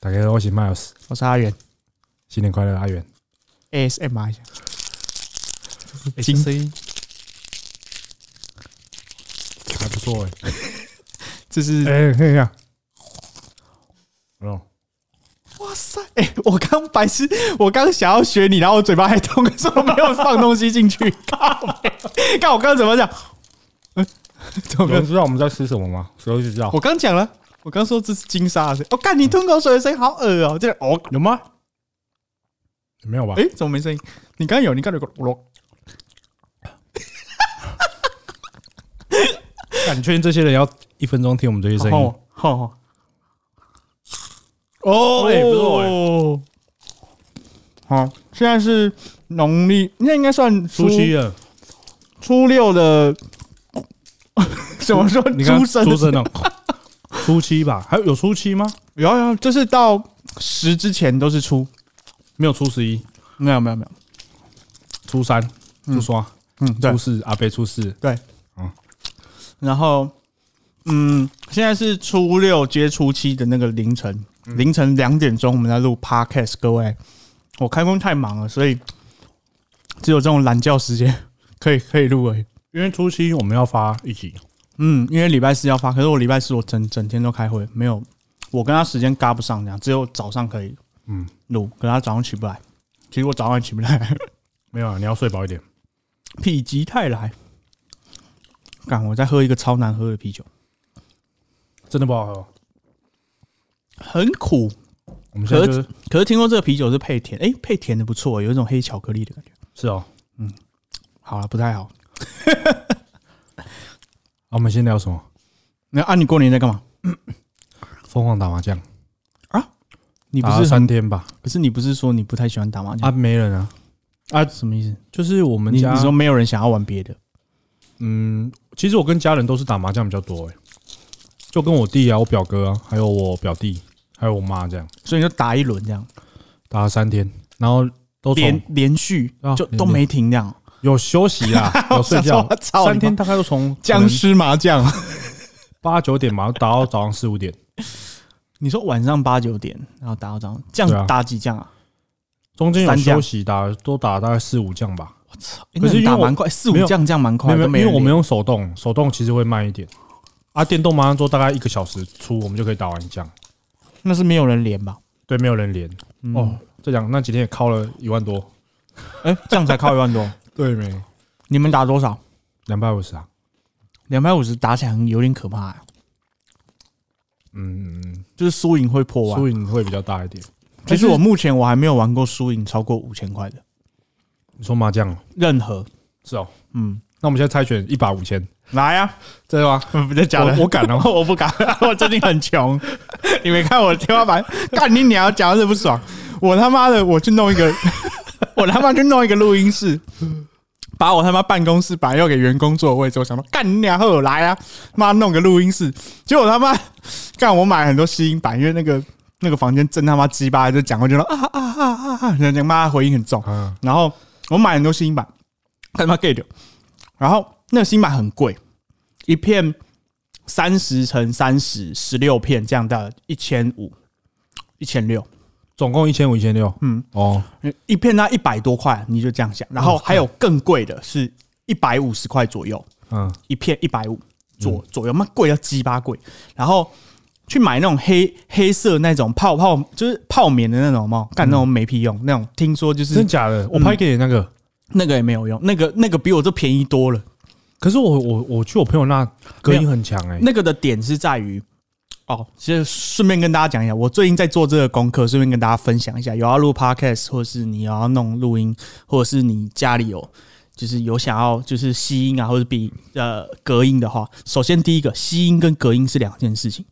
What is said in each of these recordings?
大家好，我是 Miles，我是阿元新年快乐，阿元。，ASMR 一下，声音还不错哎、这是、欸。哎、看一下，哦，哇塞，哎、我刚白痴，我刚想要学你，然后我嘴巴还痛，可是我没有放东西进去，靠北！看我刚刚怎么讲？嗯，怎么没有有人？知道我们在吃什么吗？谁会知道？我刚讲了，我刚说这是金沙的声音。我、哦、干，你吞口水的声音好恶哦、这样哦，有吗？没有吧？哎、怎么没声音？你刚刚有，你刚刚有个我 干你确定这些人要一分钟听我们这些声音？哦哦哦，哎、不错哎、哦。好，现在是农历，那应该算初七了，初六的，怎么说？你看出生出生了，初七吧？还有有初七吗？有有，就是到十之前都是初，没有初十一、没有没有没有，初三、初刷、嗯，对。初，四，阿贝初四。对，嗯。然后嗯，现在是初六接初七的那个凌晨，凌晨两点钟我们在录 podcast，各位，我开工太忙了，所以只有这种懒觉时间可以可以录而已。因为初七我们要发一集，嗯，因为礼拜四要发，可是我礼拜四我整整天都开会，没有我跟他时间嘎不上，这样只有早上可以嗯，录，可是他早上起不来。其实我早上起不来，没有啊，你要睡饱一点。否极泰来。干，我再喝一个超难喝的啤酒，真的不好喝。很苦。我们现在就是可是听说这个啤酒是配甜，诶，配甜的不错，有一种黑巧克力的感觉。是哦。嗯好了，不太好。啊，我们先聊什么？那啊，你过年在干嘛？疯狂打麻将，打了你不是很三天吧？可是你不是说你不太喜欢打麻将啊，没人啊。啊，什么意思？就是我们家你你，说没有人想要玩别的？嗯，其实我跟家人都是打麻将比较多诶，就跟我弟啊、我表哥啊，还有我表弟，还有我妈这样所以你就打一轮这样，打了三天，然后都连从连续啊连就都没停这样。有休息啦，有睡觉三天大概都从僵尸麻将，八九点嘛，打到早上四五点，你说晚上八九点，然后打到早上，这样打几将啊？中间有休息打都打大概四五将吧。我操可是打蛮快，四五将这样蛮快，没有，因为我们用手动，手动其实会慢一点。啊，电动麻将桌大概一个小时出，我们就可以打完一将。那是没有人连吧？对，没有人连。嗯哦，，这两那几天也靠了一万多。哎，这样才靠一万多。对没？你们打多少？两百五十啊。两百五十打起来有点可怕啊，嗯，嗯就是输赢会破嗯，万。输赢会比较大一点。其实我目前我还没有玩过输赢超过五千块的，你说麻将哦任何。是哦。嗯，那我们现在猜拳一把五千，来呀，真的吗？不是假的，我我敢哦。我不敢，我最近很穷。你没看我的天花板？干你娘！讲的是不爽。我他妈的，我去弄一个，我他妈去弄一个录音室，把我他妈办公室本来要给员工坐的位置，我想说干你娘后来啊，妈弄个录音室。结果他妈干我买很多吸音板，因为那个 那个房间真他妈鸡巴，就讲过去说啊啊啊啊啊，人家妈回音很重。然后我买很多吸音板，他妈 get 掉。然后那个吸音板很贵，一片三十乘三十，十六片，这样的一千五，一千六，总共一千五一千六。嗯，哦，一片那一百多块，你就这样想。然后还有更贵的是一百五十块左右，嗯，一片一百五左左右，妈贵要鸡巴贵。然后去买那种黑黑色那种泡泡，就是泡棉的那种嘛，干那种没屁用，那种听说就是真假的？我拍给你那个，那个也没有用，那个那个比我这便宜多了。可是我我我去我朋友那隔音很强哎。那个的点是在于，哦，其实顺便跟大家讲一下，我最近在做这个功课，顺便跟大家分享一下，有要录 podcast，或者是你要弄录音，或者是你家里有就是有想要就是吸音啊，或者比呃隔音的话，首先第一个吸音跟隔音是两件事情，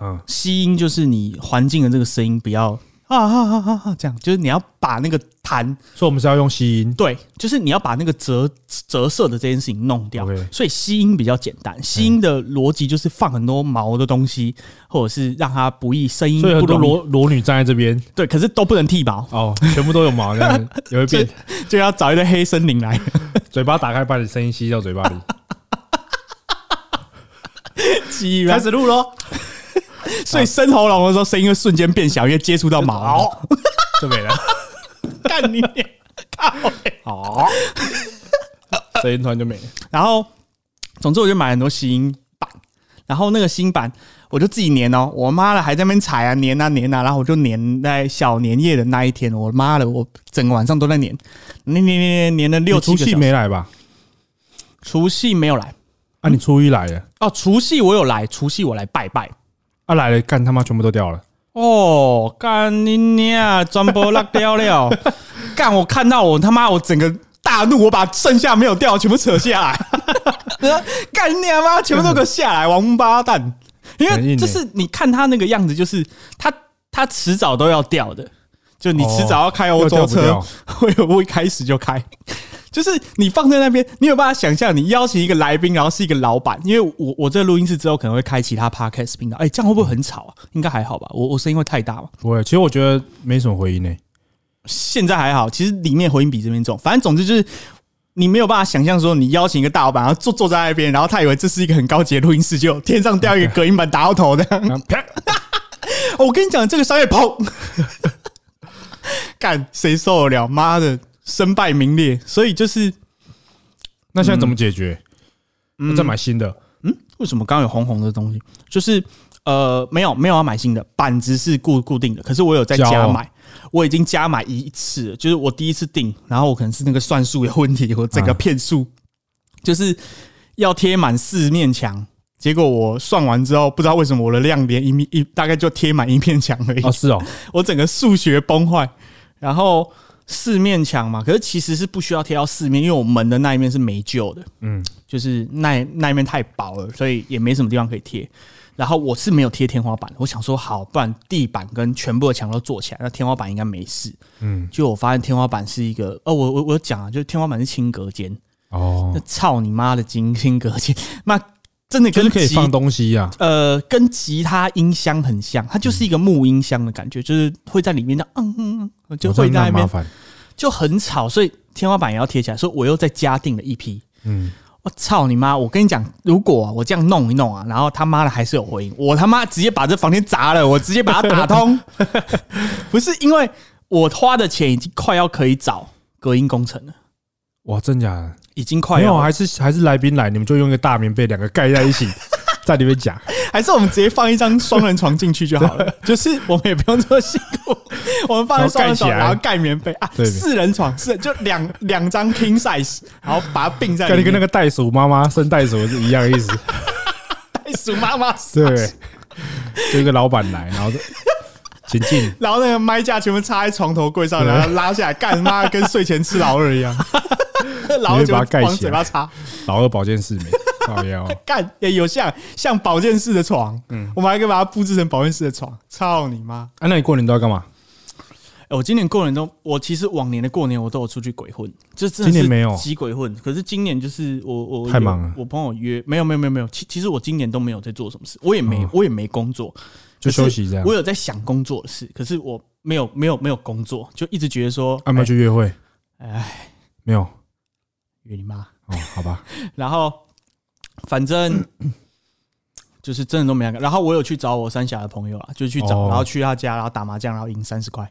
嗯，吸音就是你环境的这个声音不要啊啊啊啊啊这样，就是你要把那个弹所以我们是要用吸音。对，就是你要把那个折折射的这件事情弄掉所以吸音比较简单。吸音的逻辑就是放很多毛的东西，或者是让它不易声音所以很多不容易裸裸女站在这边，对，可是都不能剃毛，哦，全部都有毛，这样子也会变，就要找一堆黑森林来。嘴巴打开把你声音吸到嘴巴里。开始录喽。所以生喉咙的时候声音会瞬间变小，因为接触到毛。就没了。干你娘！靠北！好，声音突然就没了。然后，总之我就买很多吸音板，然后那个新板我就自己粘哦。我妈的还在那边踩啊粘啊粘啊，然后我就粘在小年夜的那一天，我妈的我整个晚上都在粘，粘粘粘粘粘了六七除夕个小时。没来吧？除夕没有来啊，你初一来的，哦，除夕我有来，除夕我来拜拜。啊来了，干他妈全部都掉了。哦，干你娘！专播落掉了，干我看到我他妈我整个大怒，我把剩下没有掉的全部扯下来，干你娘妈，全部都给我下来，王八蛋！因为就是你看他那个样子，就是他他迟早都要掉的，就你迟早要开欧洲车 会有不一开始就开。就是你放在那边，你有办法想象，你邀请一个来宾，然后是一个老板，因为我我这录音室之后可能会开其他 podcast 频道，哎、这样会不会很吵啊？应该还好吧，我我声音会太大吗？不会，其实我觉得没什么回音呢。现在还好，其实里面回音比这边重。反正总之就是，你没有办法想象说，你邀请一个大老板，然后坐坐在那边，然后他以为这是一个很高级的录音室，就天上掉一个隔音板打到头的。然后啪，我跟你讲，这个商业砰，干谁受得了？妈的，身败名裂。所以就是，那现在怎么解决？我再买新的。嗯为什么刚刚有红红的东西？就是呃，没有没有要买新的板子是固固定的，可是我有在加买，我已经加买一次了，就是我第一次订，然后我可能是那个算术有问题，我整个啊骗数，就是要贴满四面墙。结果我算完之后，不知道为什么我的亮点一面一大概就贴满一面墙而已，哦，是哦，我整个数学崩坏。然后四面墙嘛，可是其实是不需要贴到四面，因为我门的那一面是没救的，嗯，就是那那一面太薄了，所以也没什么地方可以贴。然后我是没有贴天花板，我想说好，不然地板跟全部的墙都做起来，那天花板应该没事。嗯，就我发现天花板是一个，哦，我我我讲啊，就是天花板是轻隔间，哦。那，操你妈的金轻隔间，那真的跟吉就是可以放东西呀。呃，跟吉他音箱很像，它就是一个木音箱的感觉，就是会在里面的嗯嗯嗯，就会在那边。就很吵，所以天花板也要贴起来，所以我又再加订了一批。嗯，我操你妈！我跟你讲，如果啊我这样弄一弄啊，然后他妈的还是有回音，我他妈直接把这房间砸了，我直接把它打通。不是因为我花的钱已经快要可以找隔音工程了，哇，真假的？已经快没有，还是还是来宾来，你们就用一个大棉被两个盖在一起，在里面讲。还是我们直接放一张双人床进去就好了，就是我们也不用这么辛苦，我们放一双人床，然后盖棉被。啊，对。四人床是就两两张 king size，然后把它并在跟你跟那个袋鼠妈妈生袋鼠是一样的意思。袋鼠妈妈对，就一个老板来，然后就请进。然后那个麦架全部插在床头柜上，然后拉下来，干妈跟睡前吃老二一样，然后就把它盖起来往嘴巴插，老二保健室没，靠腰。干也有像像保健室的床，嗯，我们还可以把它布置成保健室的床，操你妈！啊，那你过年都要干嘛？欸我今年过年都，我其实往年的过年我都有出去鬼混，就真的是今年没有急鬼混。可是今年就是我我太忙了我朋友约没有没有没有没有，其其实我今年都没有在做什么事，我也没、哦我也没工作，就休息这样我。有在想工作的事，可是我没有没有没有工作，就一直觉得说，要没有去约会？哎，没有。约你妈。哦，好吧。然后反正 就是真的都没干。然后我有去找我三峡的朋友啊，就去找，哦然后去他家，然后打麻将，然后赢三十块，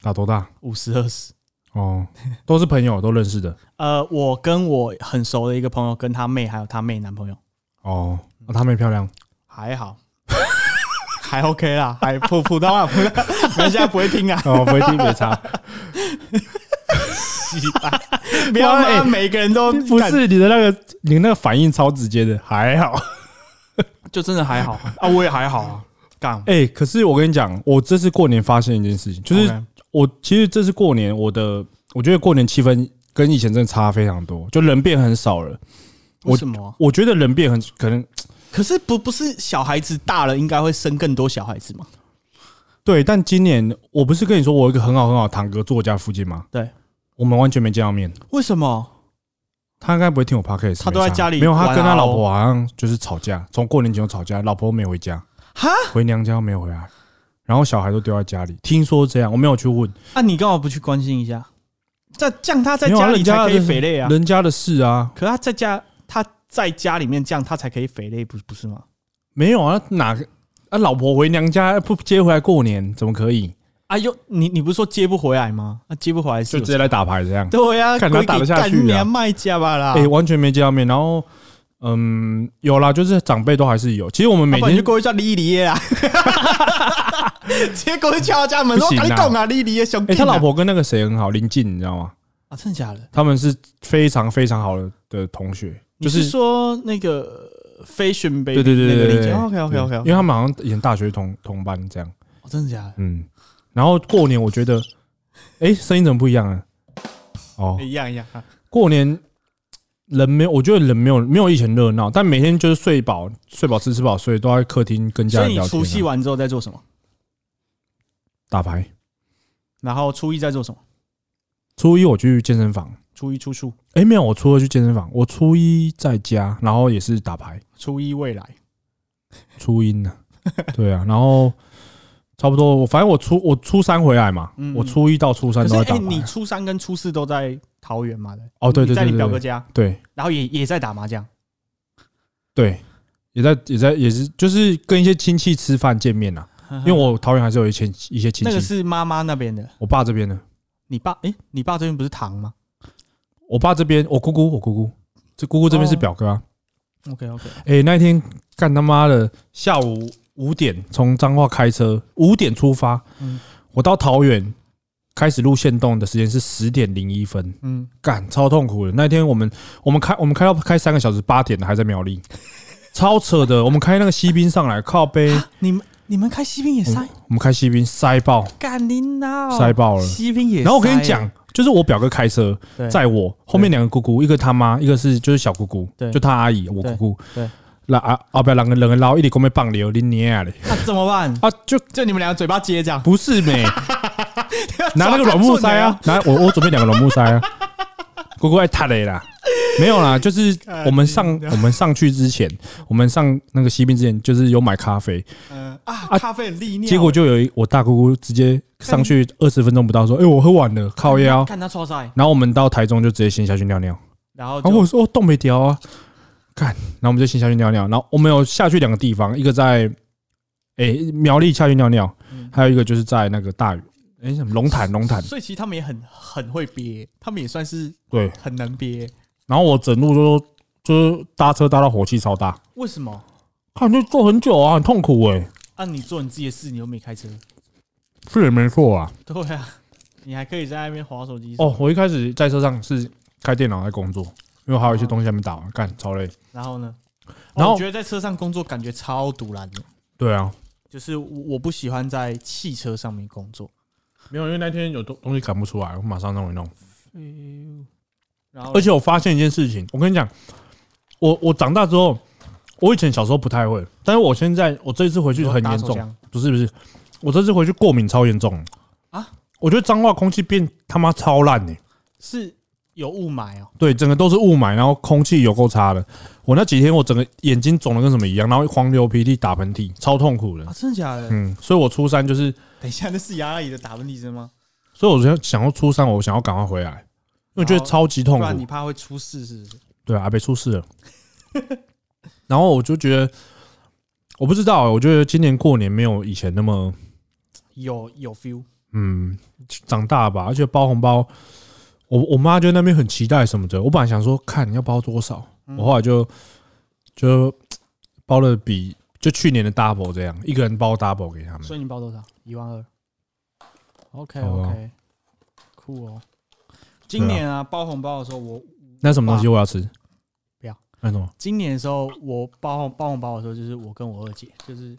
打多大？五十二十。哦，都是朋友，都认识的。呃，我跟我很熟的一个朋友，跟他妹还有他妹男朋友，哦，那他妹漂亮。还好，还 OK 啦，还普普通话，普通话，人家不会听啊。哦，不会听没差。不要哇哎让每个人都不干，是你的那个，你那个反应超直接的，还好。就真的还好啊，我也还好啊，干。哎、可是我跟你讲，我这次过年发现一件事情，就是我其实这次过年，我的我觉得过年气氛跟以前真的差非常多，就人变很少了。为什么啊？我觉得人变很可能可是不不是小孩子大了，应该会生更多小孩子吗？对，但今年我不是跟你说我有一个很好很好的堂哥住我家附近吗？对，我们完全没见到面。为什么？他应该不会听我 podcast，他都在家里没有，他跟他老婆好像就是吵架，从过年前就吵架，老婆没有回家，哈？回娘家没有回来，然后小孩都丢在家里。听说这样，我没有去问，啊，你干嘛不去关心一下？在这样他在家里才可以肥累啊，人家的事啊，可他在家他在家里面这样他才可以肥累，不不是吗？没有啊，哪个啊，老婆回娘家不接回来过年，怎么可以？哎呦，你你不是说接不回来吗？啊，接不回来是就直接来打牌这样？对呀，看他打得下去啊卖家吧啦？哎、完全没见到面。然后，嗯，有啦，就是长辈都还是有。其实我们每天就过去叫李李啊，直接过去敲他家门说：“不行啊赶紧讲啊，李李兄弟哎、啊。”他老婆跟那个谁很好，林静，你知道吗？啊，真的假的？他们是非常非常好的的同学，就是说那个 Fashion Baby 对对对对对对 OK OK OK，对因为他们好像以前大学同同班这样。真的假的？嗯，然后过年我觉得，哎、声音怎么不一样啊？哦，一样一样啊。过年人没有，我觉得人没有没有以前热闹，但每天就是睡饱睡饱吃吃饱睡，都在客厅跟家人聊天啊、除夕完之后在做什么？打牌。然后初一在做什么？初一我去健身房，初一出处，哎、没有，我初二去健身房，我初一在家，然后也是打牌，初一未来。初一呢，对啊，然后差不多，我反正我初我初三回来嘛，嗯我初一到初三都在。你初三跟初四都在桃园嘛？对。哦，对对对对对你表哥家，对然后也也在打麻将。对，也在也在也是就是跟一些亲戚吃饭见面呐，因为我桃园还是有一些一些亲戚那个，是妈妈那边的，我爸这边的，你爸哎，你爸这边不是堂吗我爸这边我姑姑我姑姑，这姑姑这边是哦表哥啊。？OK OK，哎、那一天干他妈的下午五点从彰化开车，五点出发，嗯我到桃园开始录线动的时间是十点零一分，嗯，干超痛苦的。那天我们我们开我们开到开三个小时，八点了还在苗栗，超扯的。我们开那个西滨上来靠背，你们你们开西兵也塞，我们开西兵塞爆干你闹塞爆了。西兵也。然后我跟你讲，，就是我表哥开车对载我，后面两个姑姑，一个他妈，一个是就是小姑姑，对就他阿姨，我姑姑。对对那啊后边两个两个捞一直跟我们棒流，你娘嘞！那怎么办？啊，就就你们两个嘴巴接这样，不是没 拿那个软木塞啊，拿我我准备两个软木塞啊，姑姑爱踏雷啦，没有啦，就是 我们上我们上去之前，我们上那个西边之前，就是有买咖啡，嗯啊，啊咖啡很利尿，结果就有一我大姑姑直接上去二十分钟不到说，哎，我喝完了，靠腰。看他错赛，然后我们到台中就直接先下去尿尿，然后然后我就说哦冻没掉啊，干，然后我们就先下去尿尿，然后我们有下去两个地方，一个在诶苗栗下去尿尿，嗯还有一个就是在那个大屿，诶什么龙潭龙潭，所以其实他们也很很会憋，他们也算是对，很能憋。然后我整路都就是搭车搭到火气超大，为什么？看就坐很久啊，很痛苦哎、啊，你做你自己的事，你又没开车，是也没错啊。对啊，你还可以在那边划手机哦，，我一开始在车上是开电脑在工作，因为还有一些东西还没打完，干超累。然后呢？然后哦我觉得在车上工作感觉超独蓝的，对啊，就是我我不喜欢在汽车上面工作。没有，因为那天有东东西赶不出来，我马上弄一弄。然后，而且我发现一件事情，我跟你讲，我我长大之后，我以前小时候不太会，但是我现在我这一次回去很严重，打手枪不是不是，我这次回去过敏超严重啊！我觉得彰化空气变他妈超烂呢、是有雾霾哦，对，整个都是雾霾，然后空气有够差的。我那几天我整个眼睛肿的跟什么一样，然后黄流鼻涕、打喷嚏，超痛苦的啊，。真的假的？嗯，所以我初三就是，等一下，那是牙阿姨的打喷嚏声吗？所以我想想要初三，我想要赶快回来，因为我觉得超级痛苦。你怕会出事，是不是？对啊，被出事了。然后我就觉得，我不知道，我觉得今年过年没有以前那么，有有 feel，嗯，长大吧，而且包红包，我我妈就那边很期待什么的。我本来想说，看你要包多少，嗯我后来就就包了比就去年的 double 这样，一个人包 double 给他们。所以你包多少？一万二。OK OK，酷哦。今年啊，包红包的时候，我那什么东西我要吃？不要。那什么？今年的时候，我包红包红包的时候，就是我跟我二姐，就是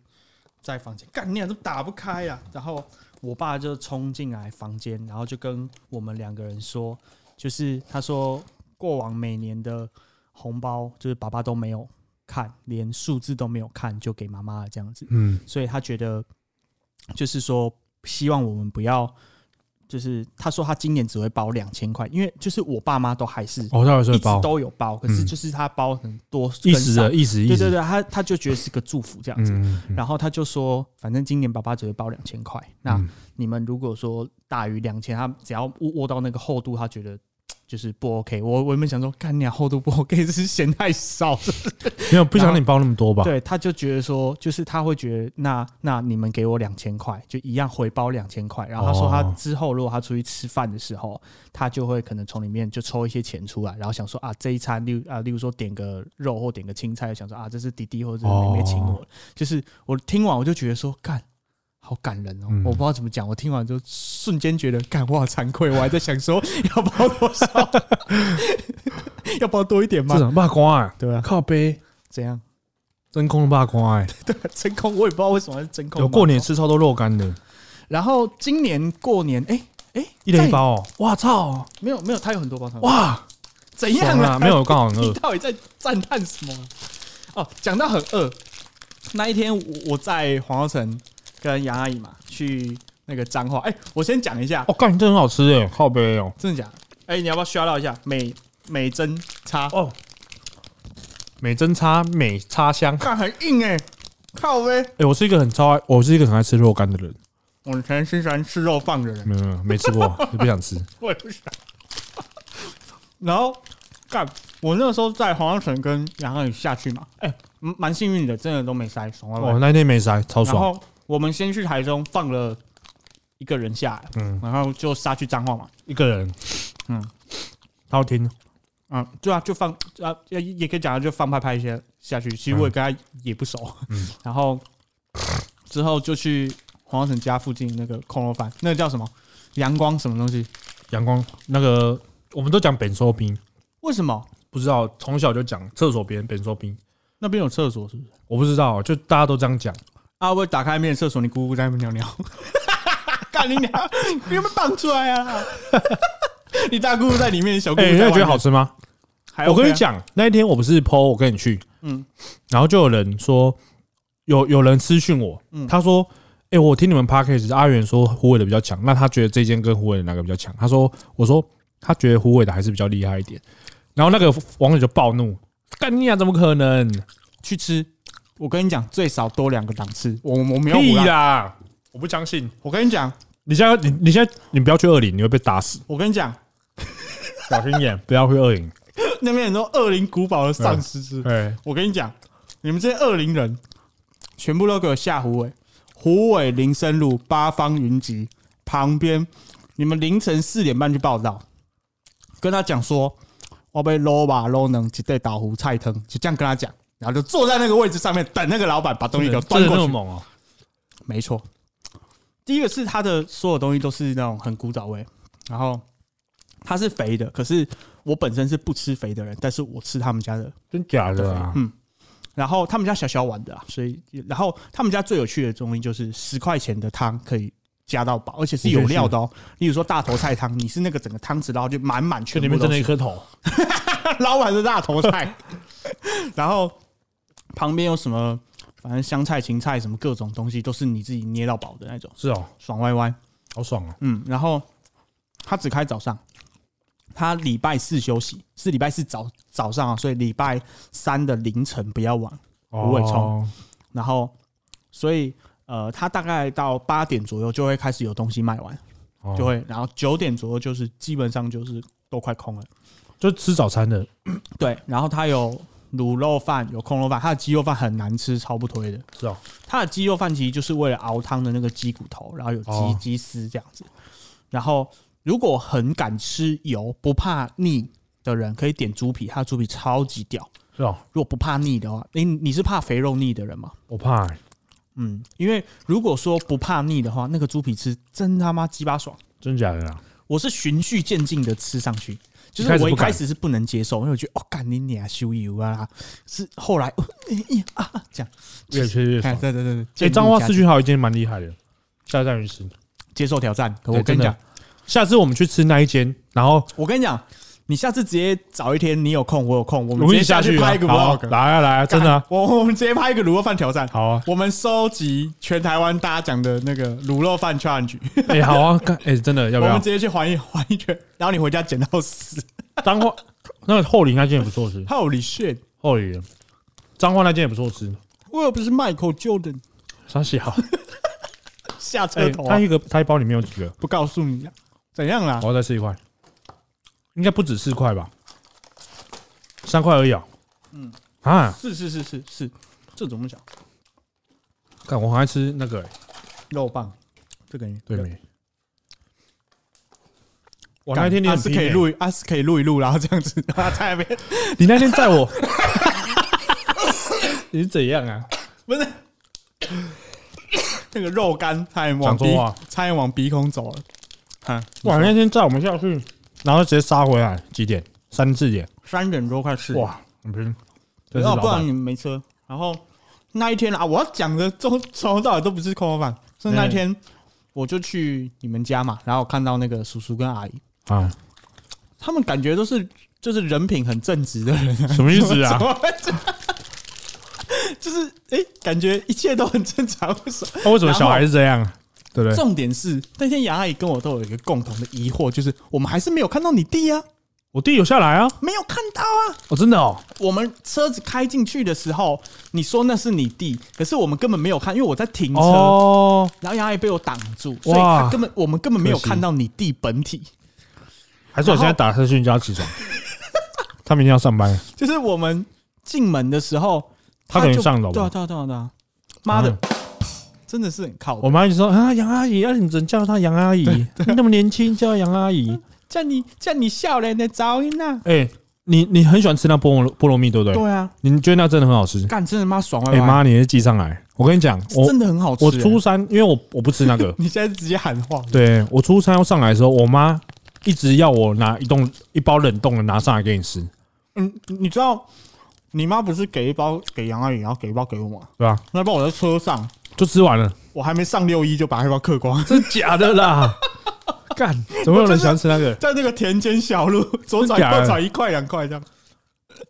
在房间，干你俩都打不开啊！然后我爸就冲进来房间，然后就跟我们两个人说，就是他说过往每年的红包，就是爸爸都没有看，连数字都没有看，就给妈妈了这样子。嗯，所以他觉得就是说，希望我们不要，就是他说他今年只会包两千块，因为就是我爸妈都还是哦，他还是一直包，都有包，可是嗯就是他包很多意思的意思意思。对对对，他他就觉得是个祝福这样子。然后他就说，反正今年爸爸只会包两千块，那嗯你们如果说大于两千，他只要握握到那个厚度，他觉得就是不 OK。我我原本想说，干你啊厚度不 OK，这 是嫌太少。没有不想你包那么多吧？对，他就觉得说，就是他会觉得，那那你们给我两千块，就一样回包两千块。然后他说，他哦之后如果他出去吃饭的时候，他就会可能从里面就抽一些钱出来，然后想说啊，这一餐，例如啊，例如说点个肉或点个青菜，想说啊，这是弟弟或者妹妹请我的。就是我听完我就觉得说，干。好感人哦！嗯我不知道怎么讲，我听完就瞬间觉得，感我好惭愧，我还在想说 要包多少，要包多一点吗这？种霸瓜哎，对啊，靠背怎样？真空的霸瓜哎，对啊，真空，我也不知道为什么是真空。有过年，吃超多肉干的，然后今年过年，哎哎，一人一包哦，哇操，没有没有，它有很多包汤。哇，怎样爽啊？没有，刚好很你饿，到底在赞叹什么啊？哦，讲到很饿，那一天我我在黄浩城跟杨阿姨嘛去那个彰化，哎，我先讲一下，哦，干，这很好吃哎，靠背哦，真的假的？哎，你要不要 shout out 一下？美美珍叉？哦，美珍叉美叉香，看很硬哎，靠呗！哎，我是一个很超爱，我是一个很爱吃肉干的人，我以前是喜欢吃肉饭的人，没有没有没吃过，也不想吃，我也不想。然后干，我那个时候在黄浩城跟杨阿姨下去嘛，哎，蛮蛮幸运的，真的都没塞，爽歪歪。哦，。那天没塞，超然爽，后我们先去台中放了一个人下来，嗯，然后就杀去彰化嘛，一个人，嗯，他要听，嗯，对啊，就放啊，也也可以讲就放拍拍一些下去。其实我也跟他也不熟，嗯。然后之后就去黄浩城家附近那个空肉饭，那个叫什么？阳光什么东西？阳光那个，我们都讲本收兵，为什么？不知道从小就讲厕所边本收兵，那边有厕所是不是？我不知道，就大家都这样讲。啊，我打开面厕所，你姑姑在那边尿尿，干你娘！你有没有放出来啊？你大姑姑在里面，小姑哎、姑在外你那觉得好，吃吗？还我跟 OK 啊，你讲，那一天我不是 PO 我跟你去，嗯然后就有人说，有有人私讯我，嗯他说：“哎、我听你们 podcast，阿元说胡伟的比较强，那他觉得这间跟胡伟的哪个比较强？”他说：“我说他觉得胡伟的还是比较厉害一点。”然后那个网友就暴怒：“干你啊，怎么可能？去吃。我跟你讲，最少多两个档次。我我没有。啦！我不相信。我跟你讲，你现在你你现在你不要去二零，你会被打死，我跟你讲，小心眼，不要去二零。那边很多恶灵古堡的丧尸是。对，我跟你讲，你们这些恶灵人，全部都给我下虎尾，虎尾林森路八方云集旁边，你们凌晨四点半去报道，跟他讲说，我被捞吧捞能一对倒胡菜藤，就这样跟他讲，然后就坐在那个位置上面等那个老板把东西给我端过去。没错，第一个是它的所有东西都是那种很古早味，然后它是肥的，可是我本身是不吃肥的人，但是我吃他们家的，真假的啊？嗯，然后他们家小小碗的啊，所以然后他们家最有趣的东西就是十块钱的汤可以。加到饱，而且是有料的哦。例如说大头菜汤，你是那个整个汤匙捞就满满，全部里面真的一是颗头，老板是大头菜，然后旁边有什么，反正香菜、芹菜什么各种东西，都是你自己捏到饱的那种，是哦，爽歪歪。好爽哦！嗯，然后他只开早上，他礼拜四休息，是礼拜四早早上啊，所以礼拜三的凌晨不要晚。不会冲哦然后，所以呃，他大概到八点左右就会开始有东西卖完，哦就会，然后九点左右就是基本上就是都快空了。就吃早餐的，对，然后他有卤肉饭，有空肉饭，它的鸡肉饭很难吃，超不推的。是哦，它的鸡肉饭其实就是为了熬汤的那个鸡骨头，然后有鸡哦鸡丝这样子。然后如果很敢吃油、不怕腻的人，可以点猪皮，它的猪皮超级屌。是哦，如果不怕腻的话，你你是怕肥肉腻的人吗？我怕欸嗯，因为如果说不怕腻的话，那个猪皮吃真他妈鸡巴爽。真假的啊？我是循序渐进的吃上去，就是我一开始是不能接受，因为我觉得哦，干你俩修油啊，是后来 哦啊这样，越吹越哎爽。对对对对，哎，渐入彰化佳境市区还有一间蛮厉害的，下站鱼吃。接受挑战。我跟你讲，下次我们去吃那一间，然后我跟你讲，你下次直接找一天，你有空，我有空，我们直接下去啊拍一个好 vlog。来啊来啊，真的啊我我们直接拍一个卤肉饭挑战。好啊！我们收集全台湾大家讲的那个卤肉饭 challenge，哎，好啊，干哎，真的要不要我们直？接去环一环一圈，然后你回家捡到死。彰化那个厚礼那间也不错吃，Holy shit！后里的彰化那间也不错吃。我又不是 Michael Jordan，啥小？下车哎，头、啊它一个他一包里面有几个？不告诉你啊？怎样啦？我要再吃一块。应该不止四块吧？三块而已啊。嗯啊，是是是是是，这怎么讲？看我好爱吃那个、欸，肉棒，这个对没？我干那天你是可以录，啊是可以录一录，然后这样子，然后在那边 你那天载我，你是怎样啊？不是那个肉干差点往鼻差点往鼻孔走了。啊，哇，那天载我们下去，然后直接杀回来，几点？三四点，三点多快四点，哇，很拼。这是要，不然你没车。然后那一天啊，我要讲的 从从头到尾都不是空饭，是那一天我就去你们家嘛，然后看到那个叔叔跟阿姨，啊，他们感觉都是就是人品很正直的人、啊，什么意思啊？就是哎、诶感觉一切都很正常，为什么？那为什么小孩是这样？对不对？重点是那天杨阿姨跟我都有一个共同的疑惑，就是我们还是没有看到你弟啊，我弟有下来啊，没有看到啊。哦，真的哦，我们车子开进去的时候，你说那是你弟，可是我们根本没有看，因为我在停车，哦，然后杨阿姨被我挡住，所以哇他根本我们根本没有可惜看到你弟本体。还是我现在打车去叫他起床，他明天要上班，就是我们进门的时候，他可能就上楼吧对啊，对啊，对啊，对啊，妈的嗯，真的是很靠我妈一直说啊，杨阿姨，啊，你怎么叫她杨阿姨？你那么年轻叫杨阿姨？叫你叫你笑脸的噪音呐。哎，你你很喜欢吃那菠萝菠萝蜜，对不对？对啊，你觉得那真的很好吃？干真的妈爽歪哎歪，妈，你是记上来。我跟你讲，我真的很好吃。我欸初三，因为我我不吃那个，你现在直接喊话，对我初三要上来的时候，我妈一直要我拿一冻一包冷冻的拿上来给你吃，嗯，你知道你妈不是给一包给杨阿姨，然后给一包给我吗？对啊？那包我在车上，就吃完了，我还没上六一就把那包嗑光，真假的啦？干，怎么有人喜欢吃那个？在那个田间小路左转右转一块两块这样。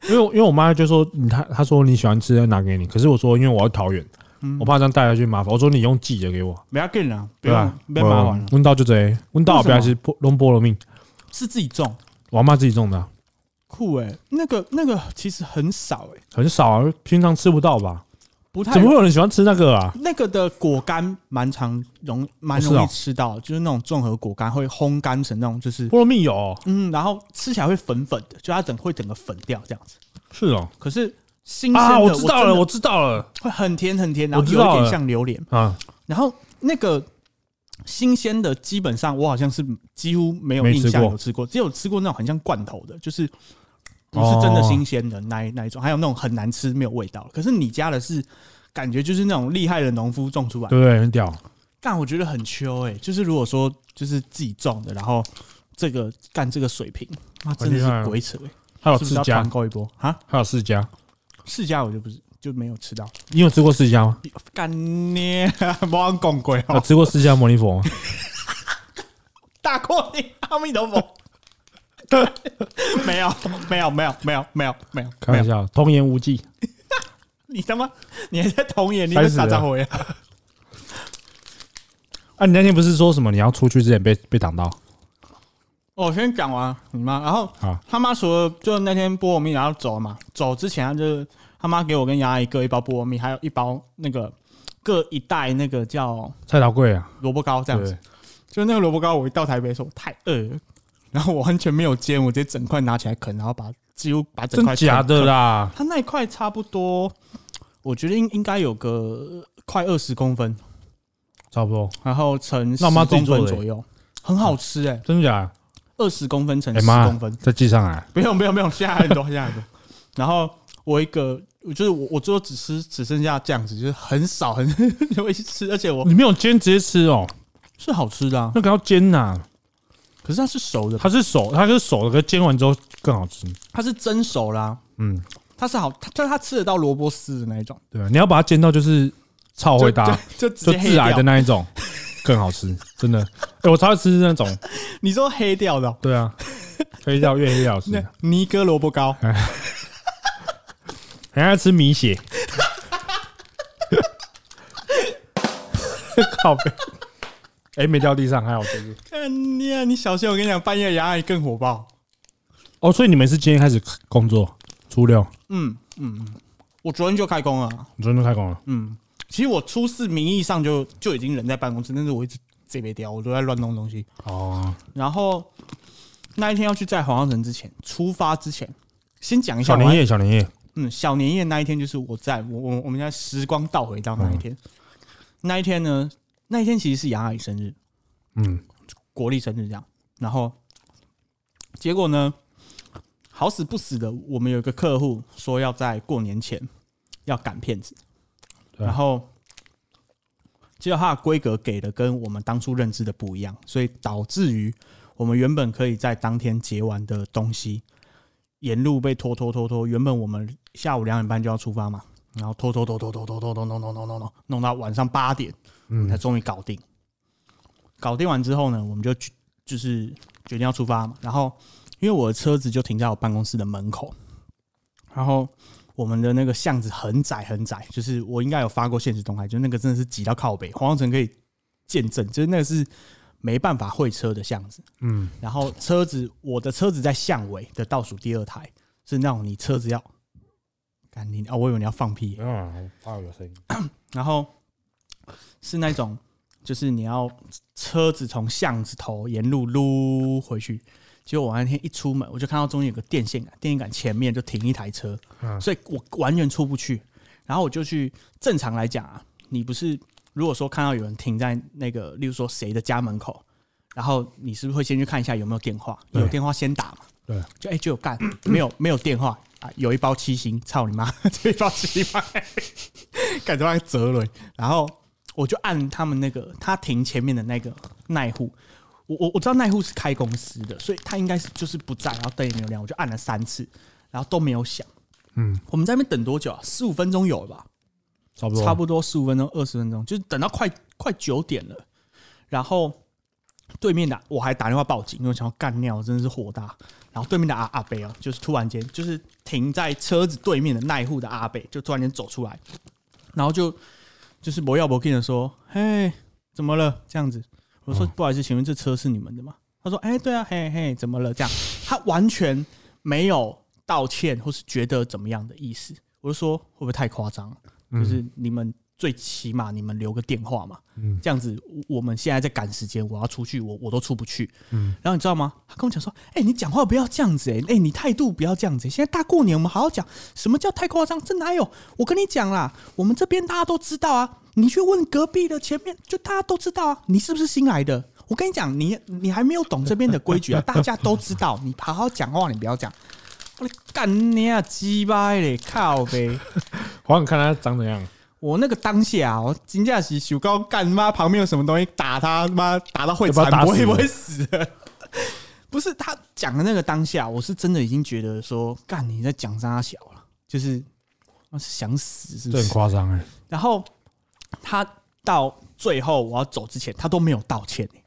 因为因为我妈就说你她她说你喜欢吃，拿给你。可是我说因为我要桃园，嗯我怕这样带下去麻烦。我说你用寄的给我，不要紧啦，不对吧用？别麻烦了，温到就这，温到不要吃菠弄菠萝蜜，是自己种，我妈自己种的啊，酷哎、那个那个其实很少哎、很少啊，平常吃不到吧？不太怎么会有人喜欢吃那个啊？那个的果干蛮常容蛮容易吃到，就是那种综合果干会烘干成那种就是菠萝蜜有哦。嗯，然后吃起来会粉粉的，就它整会整个粉掉这样子。是哦。可是新鲜我知道了，我知道了。会很甜很甜，然后有一点像榴莲。啊，然后那个新鲜的，基本上我好像是几乎没有印象有吃过，只有吃过那种很像罐头的，就是不是真的新鲜的那一那一种，还有那种很难吃没有味道。可是你家的是感觉就是那种厉害的农夫种出来，对不对？很屌，但我觉得很秋哎、就是如果说就是自己种的，然后这个干这个水平，那真的是鬼扯哎、还有是不是要世家团，购一波啊？还有世家，世家我就不是就没有吃到，你有吃过世家吗？干你没人 讲过有哦，吃过释迦牟尼佛吗？大过你阿弥陀佛。没有，没有，没有，没有，没有，没有，没有。开玩笑，童言无忌。你他妈，你还在童言，你在傻张回啊？啊，你那天不是说什么你要出去之前被被挡到？我先讲完你妈，然后好他妈除了就那天菠萝蜜，然后走了嘛，走之前他就他妈给我跟杨阿姨各一包菠萝蜜，还有一包那个各一袋那个叫菜刀贵啊，萝卜糕这样子。就那个萝卜糕，我一到台北的时候太饿了，然后我完全没有煎，我直接整块拿起来啃，然后把几乎把整真块啃假的？啦？它那一块差不多，我觉得应应该有个快二十公分，差不多，然后乘那我妈10公分左右，很好吃哎、真的假的？二十公分乘十公分，，再记上来。不用不用不用，现在很多现在很多。然后我一个，我就是我我最后只吃只剩下这样子，就是很少很 就会吃，而且我你没有煎直接吃哦，是好吃的、啊，那个要煎呐，可是它是熟的，它是熟，它是熟的，可是煎完之后更好吃。它是蒸熟啦、嗯，它是好，它就是它吃得到萝卜丝的那一种，对啊，你要把它煎到就是超会搭，就就直就接黑致癌的。那一种，更好吃，真的。哎，我超爱吃那种，你说黑掉的哦、对啊，黑掉越黑越好吃。那尼哥萝卜糕，很爱吃米血，靠背。哎，没掉地上，还好就是。看你啊！你小心，我跟你讲，半夜杨阿姨更火爆。哦，所以你们是今天开始工作，初六，嗯嗯嗯，我昨天就开工了。你昨天就开工了。嗯，其实我初四名义上就就已经人在办公室，但是我一直这边掉，我都在乱弄东西。哦，然后那一天要去在黄城之前，出发之前，先讲一下小年夜，小年夜，嗯，小年夜那一天就是我在我我我们家时光倒回到那一天，那一天呢，那一天其实是杨阿姨生日，嗯，国历生日这样，然后结果呢，好死不死的，我们有一个客户说要在过年前要赶片子，然后结果它的规格给的跟我们当初认知的不一样，所以导致于我们原本可以在当天结完的东西，沿路被拖拖拖拖。原本我们下午两点半就要出发嘛，然后拖拖拖拖拖拖拖拖弄弄弄弄弄弄到晚上八点，嗯才终于搞定。搞定完之后呢，我们就去就是决定要出发嘛。然后因为我的车子就停在我办公室的门口，然后我们的那个巷子很窄很窄，就是我应该有发过现实动态，就那个真的是挤到靠北，黄光城可以见证，就是那个是没办法会车的巷子。嗯，然后车子，我的车子在巷尾的倒数第二台，是那种你车子要，赶紧啊、我以为你要放屁，没有啊，我怕有声音。然后是那种，就是你要车子从巷子头沿路撸回去。结果我那天一出门，我就看到中间有个电线杆，电线杆前面就停一台车，嗯所以我完全出不去。然后我就去，正常来讲啊，你不是如果说看到有人停在那个，例如说谁的家门口，然后你是不是会先去看一下有没有电话？对有电话先打嘛？对，就哎、就有干，没有没有电话啊，有一包七星，操你妈，这一包七星，感觉像折轮，然后我就按他们那个他停前面的那个耐户，我我我知道耐户是开公司的，所以他应该是就是不在，然后灯也没有亮，我就按了三次，然后都没有响。嗯，我们在那边等多久啊？十五分钟有了吧？差不多，差不多十五分钟、二十分钟，就是等到快快九点了，然后对面的我还打电话报警，因为想要干尿，真的是火大。然后对面的阿阿北啊，就是突然间就是停在车子对面的那一户的阿北，就突然间走出来，然后就就是不要不跟的说，嘿，怎么了？这样子，我说嗯不好意思，请问这车是你们的吗？他说，哎，对啊，嘿嘿，怎么了？这样，他完全没有道歉或是觉得怎么样的意思。我就说会不会太夸张了？就是你们最起码你们留个电话嘛，嗯这样子我我们现在在赶时间，我要出去，我我都出不去。嗯然后你知道吗？他跟我讲说：“哎、你讲话不要这样子、哎，哎，你态度不要这样子、现在大过年，我们好好讲，什么叫太夸张？这哪有？我跟你讲啦，我们这边大家都知道啊，你去问隔壁的前面，就大家都知道啊，你是不是新来的？我跟你讲，你你还没有懂这边的规矩啊，大家都知道，你好好讲话，你不要讲。我的干你啊，鸡巴嘞，靠呗！好想看他长怎样。我那个当下，我金价是手高干妈旁边有什么东西打他，妈打到会打死你不会不会死的？不是他讲的那个当下，我是真的已经觉得说，干你在讲啥小了，就是我是想死是不这很是？夸张哎，然后他到最后我要走之前，他都没有道歉、欸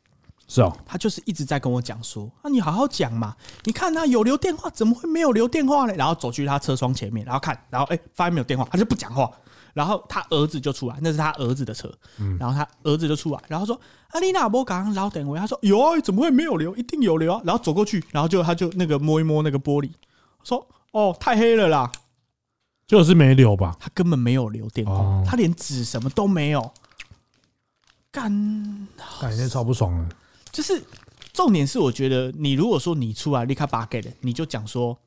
是哦，他就是一直在跟我讲说：“啊，你好好讲嘛！你看他有留电话，怎么会没有留电话呢？”然后走去他车窗前面，然后看，然后哎、发现没有电话，他就不讲话。然后他儿子就出来，那是他儿子的车。然后他儿子就出来，然后说：“啊，你哪波刚老等我？”他说：“有啊，怎么会没有留？一定有留啊！”然后走过去，然后就他就那个摸一摸那个玻璃，说：“哦，太黑了啦！”就是没留吧？他根本没有留电话，哦他连纸什么都没有。干感觉超不爽的。就是重点是，我觉得你如果说你出来立刻把给的，你就讲说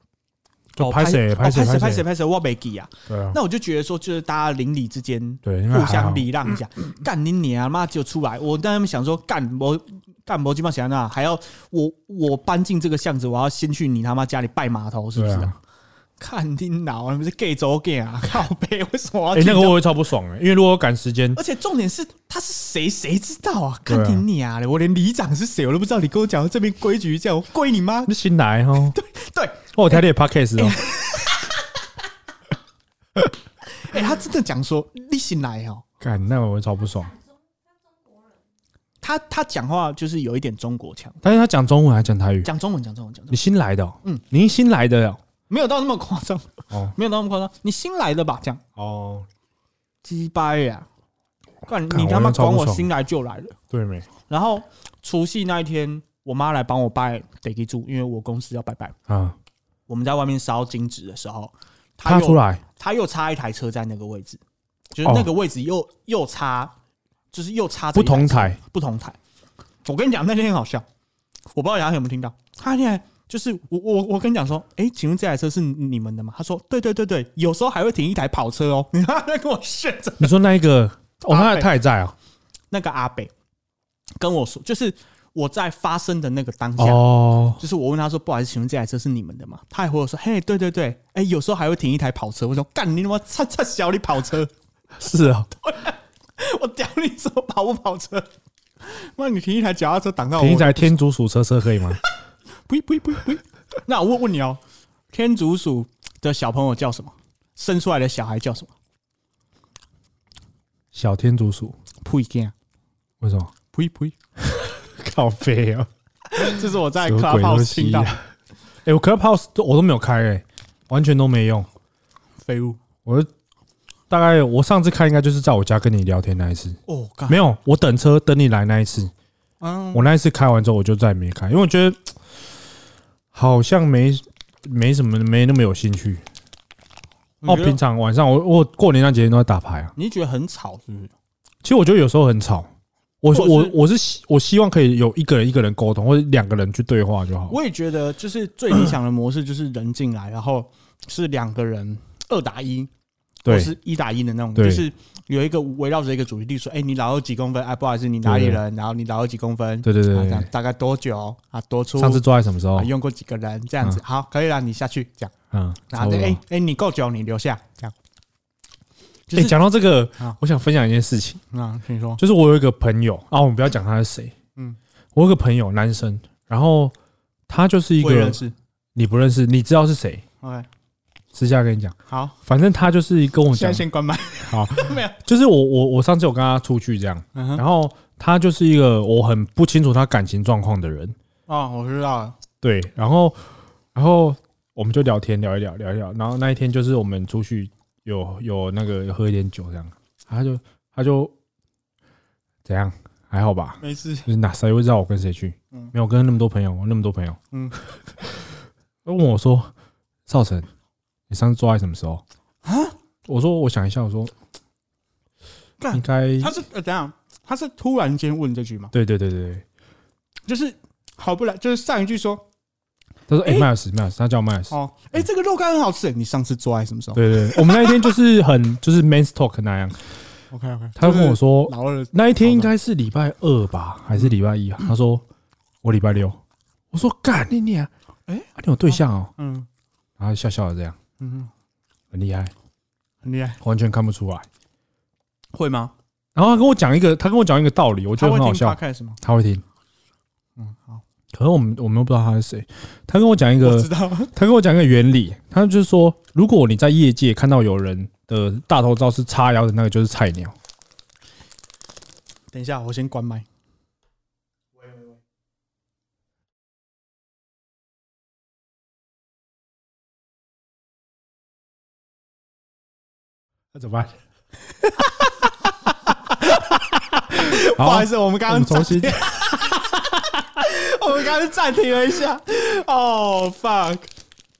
哦拍谁哦拍谁拍谁拍谁我没记啊。对啊，那我就觉得说，就是大家邻里之间对，互相。礼让一下。干你你啊妈就出来，我在那边想说，干我干我鸡巴想那还要我我搬进这个巷子，我要先去你他妈家里拜码头，是不是、啊，看你脑，你不是 gay 走 gay 啊？靠背，为什么我要哎，那个我会超不爽哎，因为如果赶时间，而且重点是他是谁，谁知道啊？看你娘的，我连里长是谁我都不知道。你跟我讲这边规矩这样，我归你妈！你新来 哈，对对，我有听你的 podcast 哦，哎、他真的讲说你新来哦。干那我会超不爽。他他讲话就是有一点中国腔，但是他讲中文还讲台语，讲中文讲中文讲中你，新来的哦，嗯，您新来的哦，没有到那么夸张，哦没有到那么夸张。你新来的吧？这样哦，鸡掰呀！干干你他妈管我新来就来了。对没？然后除夕那一天，我妈来帮我拜得给住，因为我公司要拜拜。啊，我们在外面烧金纸的时候，又他出来，他又插一台车在那个位置，就是哦那个位置又、又插，就是又插着不一台车同台，不同台。我跟你讲，那天很好笑，我不知道大家有没有听到。他现在就是我我我跟你讲说，哎、请问这台车是你们的吗？他说对对对对，有时候还会停一台跑车哦。你看他在跟我炫着你说那一个，哦，他阿北他也在啊。那个阿北跟我说，就是我在发生的那个当下。哦，就是我问他说：“不好意思，请问这台车是你们的吗？”他也回我说：“嘿，对对对，哎、有时候还会停一台跑车。”我说：“干你他妈擦擦小你跑车！是啊，我屌你什么跑不跑车？那，你停一台脚踏车挡到我，停一台天竺鼠车车可以吗？呸呸呸呸！那我问问你哦，天竺鼠的小朋友叫什么？生出来的小孩叫什么？小天竺鼠，呸干为什么？呸呸！靠飞啊！这是我在什么鬼 Clubhouse 听到？哎，我 Clubhouse 都我都没有开哎，完全都没用。废物我大概我上次开应该就是在我家跟你聊天那一次，哦，干没有，我等车等你来那一次，嗯，我那一次开完之后我就再也没开，因为我觉得好像没没什么没那么有兴趣。哦，你平常晚上我我过年那几天都在打牌啊。你觉得很吵是不是？其实我觉得有时候很吵，我或者是我我是希我希望可以有一个人一个人沟通，或者两个人去对话就好。我也觉得，就是最理想的模式就是人进来，然后是两个人二打一，或是一打一的那种，就是有一个围绕着一个主题，例如说，哎，你老二几公分？哎，不好意思，你哪里人？然后你老二几公分？对对对大概多久啊？多粗？上次做在什么时候啊？用过几个人？这样子，好，可以了，你下去这样。嗯，然后哎哎，你够久，你留下这样。就哎，是讲到这个啊，我想分享一件事情，啊，请说。就是我有一个朋友啊，我们不要讲他是谁，嗯嗯，我有个朋友男生，然后他就是一个。你不认识，你知道是谁，OK，私下跟你讲，好，反正他就是跟我讲。现在，先关麦。好，没有。就是我我我上次有跟他出去这样，嗯哼。然后他就是一个我很不清楚他感情状况的人，哦，我知道了。对，然后然后我们就聊天聊一聊聊一聊，然后那一天就是我们出去有有那个喝一点酒这样，他就他就怎样？还好吧，没事。就是哪谁会知道我跟谁去？嗯。没有跟那么多朋友，我那么多朋友，嗯，他问我说：“少晨，你上次抓爱什么时候？”啊，我说：“我想一下。”我说：“干应该他是呃，怎样？他是突然间问这句吗？对对对对对。”就是好不来，就是上一句说他说：“哎、诶麦尔斯，麦尔斯，他叫麦尔斯。哦，哎、这个肉干很好吃。你上次做爱什么时候对对，对我们那一天就是很 就是 man talk 那样。？OK OK，他跟我说，老二那一天应该是礼拜二吧，还是礼拜一啊？他说我礼拜六。我说干你你啊，诶啊你有对象哦？嗯然后笑笑的这样，嗯，很厉害，很厉害，完全看不出来。会吗？然后他跟我讲一个，他跟我讲一个道理，我觉得很好笑。他会听，嗯，好，可是我们我们又不知道他是谁。他跟我讲一个。他跟我讲一个原理，他就是说，如果你在业界看到有人的大头照是叉腰的那个，就是菜鸟。等一下，我先关麦。那怎么办？不好意思，我们刚刚重新 我们刚刚暂停了一下。哦、fuck！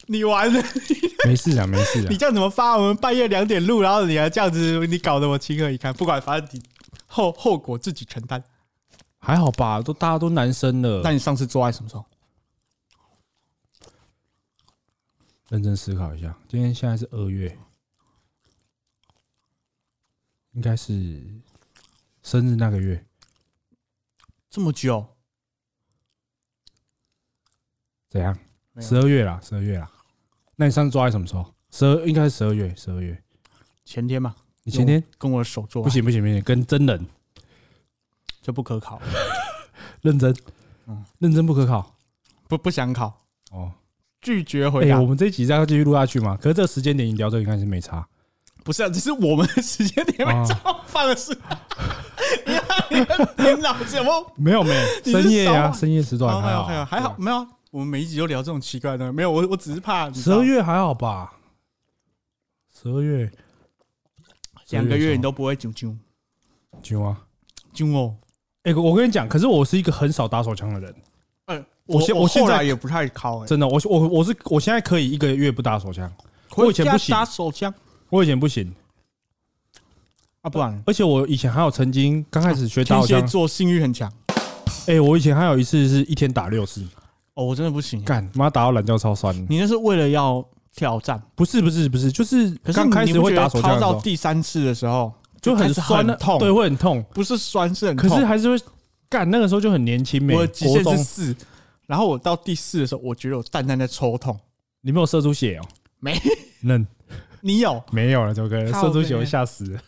你完了，没事啊，没事啊你。这样怎么发？我们半夜两点录，然后你还这样子，你搞得我情何以堪？不管，反正你后后果自己承担。还好吧，都大家都男生了那。你上次做爱什么时候？认真思考一下，今天现在是二月，应该是生日那个月。这么久？怎样？没有十二月啦，十二月啦。那你上次抓在什么时候？十二应该是十二月，十二月。前天嘛，你前天跟我的手做爱不行不行不行，跟真人就不可考，认真，嗯认真不可考不不想考，哦。拒绝哎、回答。我们这一集再要继续录下去吗？可是这个时间点你聊这个应该是没差。不是啊，只是我们的时间点没哦照放的是，你你你脑子有没有？没有没有，深夜啊，少啊。深夜时段还还好。好还好还好，没有啊。我们每一集都聊这种奇怪的没有我我只是怕十二月还好吧？十二月。两个月你都不会啾啾。九啊？啾哦。哎、我跟你讲，可是我是一个很少打手枪的人，嗯，我现我我现在也不太考哎，真的，我我我是我现在可以一个月不打手枪，我以前不行。打手枪我以前不行，啊，不然而且我以前还有曾经刚开始学打天手枪，蝎座性欲很强哎、我以前还有一次是一天打六次，哦，我真的不行。干妈打到懒觉超酸。你那是为了要挑战？不是不是不是，就是可是刚开你不觉得始会打手枪敲的时候到第三次的时候就开始很酸的，痛，对，，会很痛。不是酸是很痛。可是还是会干，那个时候就很年轻没我的极国中限是，四，然后我到第四的时候，我觉得我蛋蛋在抽痛。你没有射出血哦？没，嫩 你有？没有了，周哥靠射出血背会吓死了。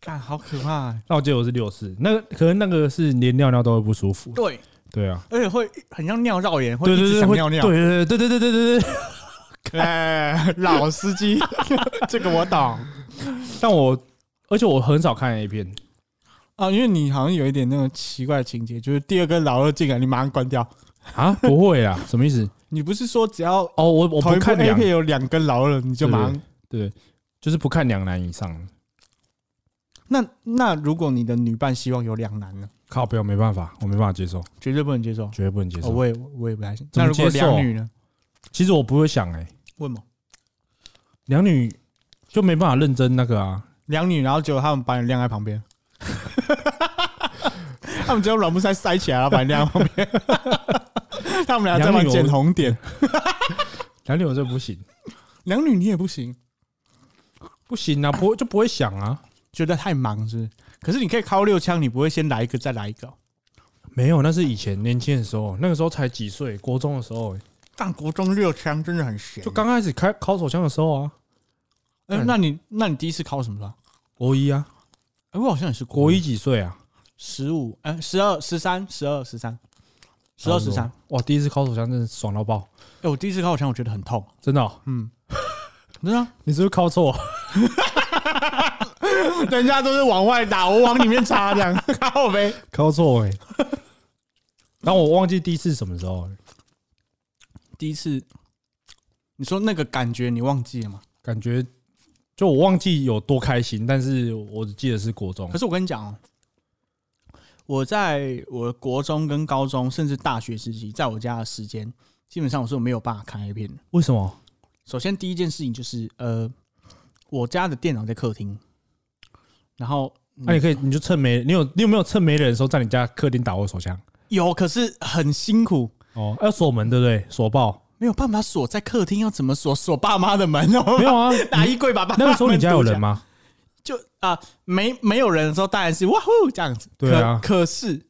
干，好可怕、欸！那我记得我是六四，那个可能那个是连尿尿都会不舒服。对，对啊，而且会很像尿道炎，会一直想尿尿。对对对对对对对对。哎，老司机，这个我懂但我而且我很少看 A 片，啊，因为你好像有一点那种奇怪的情节，就是第二根老二进来，你马上关掉。啊，不会啊，什么意思？你不是说只要哦，我我不看 A 两，片有两根老二，你就马上？对，就是不看两男以上。那那如果你的女伴希望有两男呢？靠，不要，没办法，我没办法接受，绝对不能接受。绝对不能接哦，受。我也我也不太行。那如果两女呢？其实我不会想，哎，问嘛，两女就没办法认真那个啊。两女，然后结果他们把你晾在旁边，他们只有软木塞塞起来，然后把你晾在旁边，他们俩在玩剪红点。两女我这不行，两女你也不行，不行啊，不会就不会想啊。觉得太忙是不是？可是你可以敲六枪，你不会先来一个再来一个哦？没有，那是以前年轻的时候，那个时候才几岁，国中的时候，但国中六枪真的很闲。就刚开始开考手枪的时候啊，哎、那你那你第一次考什么了？国一啊，哎、我好像也是国一几岁啊？十五，哎，十二、十三、十二、十三、十二、十三。哇，第一次考手枪真的爽到爆，哎，我第一次考手枪，我觉得很痛。真的哦。嗯，真的啊，你是不是考错？人家都是往外打，我往里面插，这样 靠呗。靠错哎。然后我忘记第一次什么时候了，第一次，你说那个感觉你忘记了吗？感觉就我忘记有多开心，但是我只记得是国中可。是我跟你讲哦，我在我国中跟高中，甚至大学时期，在我家的时间，基本上我是没有办法看 A 片的。为什么？首先第一件事情就是，呃，我家的电脑在客厅，然后那、你可以，你就趁没你有你有没有趁没人的时候在你家客厅打过手枪？有，可是很辛苦，哦，要锁门对不对？锁爆没有办法锁在客厅，要怎么锁？锁爸妈的门哦？没有啊？拿衣柜把爸妈那个时候你家有人吗？就啊、没没有人的时候，当然是哇呼这样子。对啊可可是，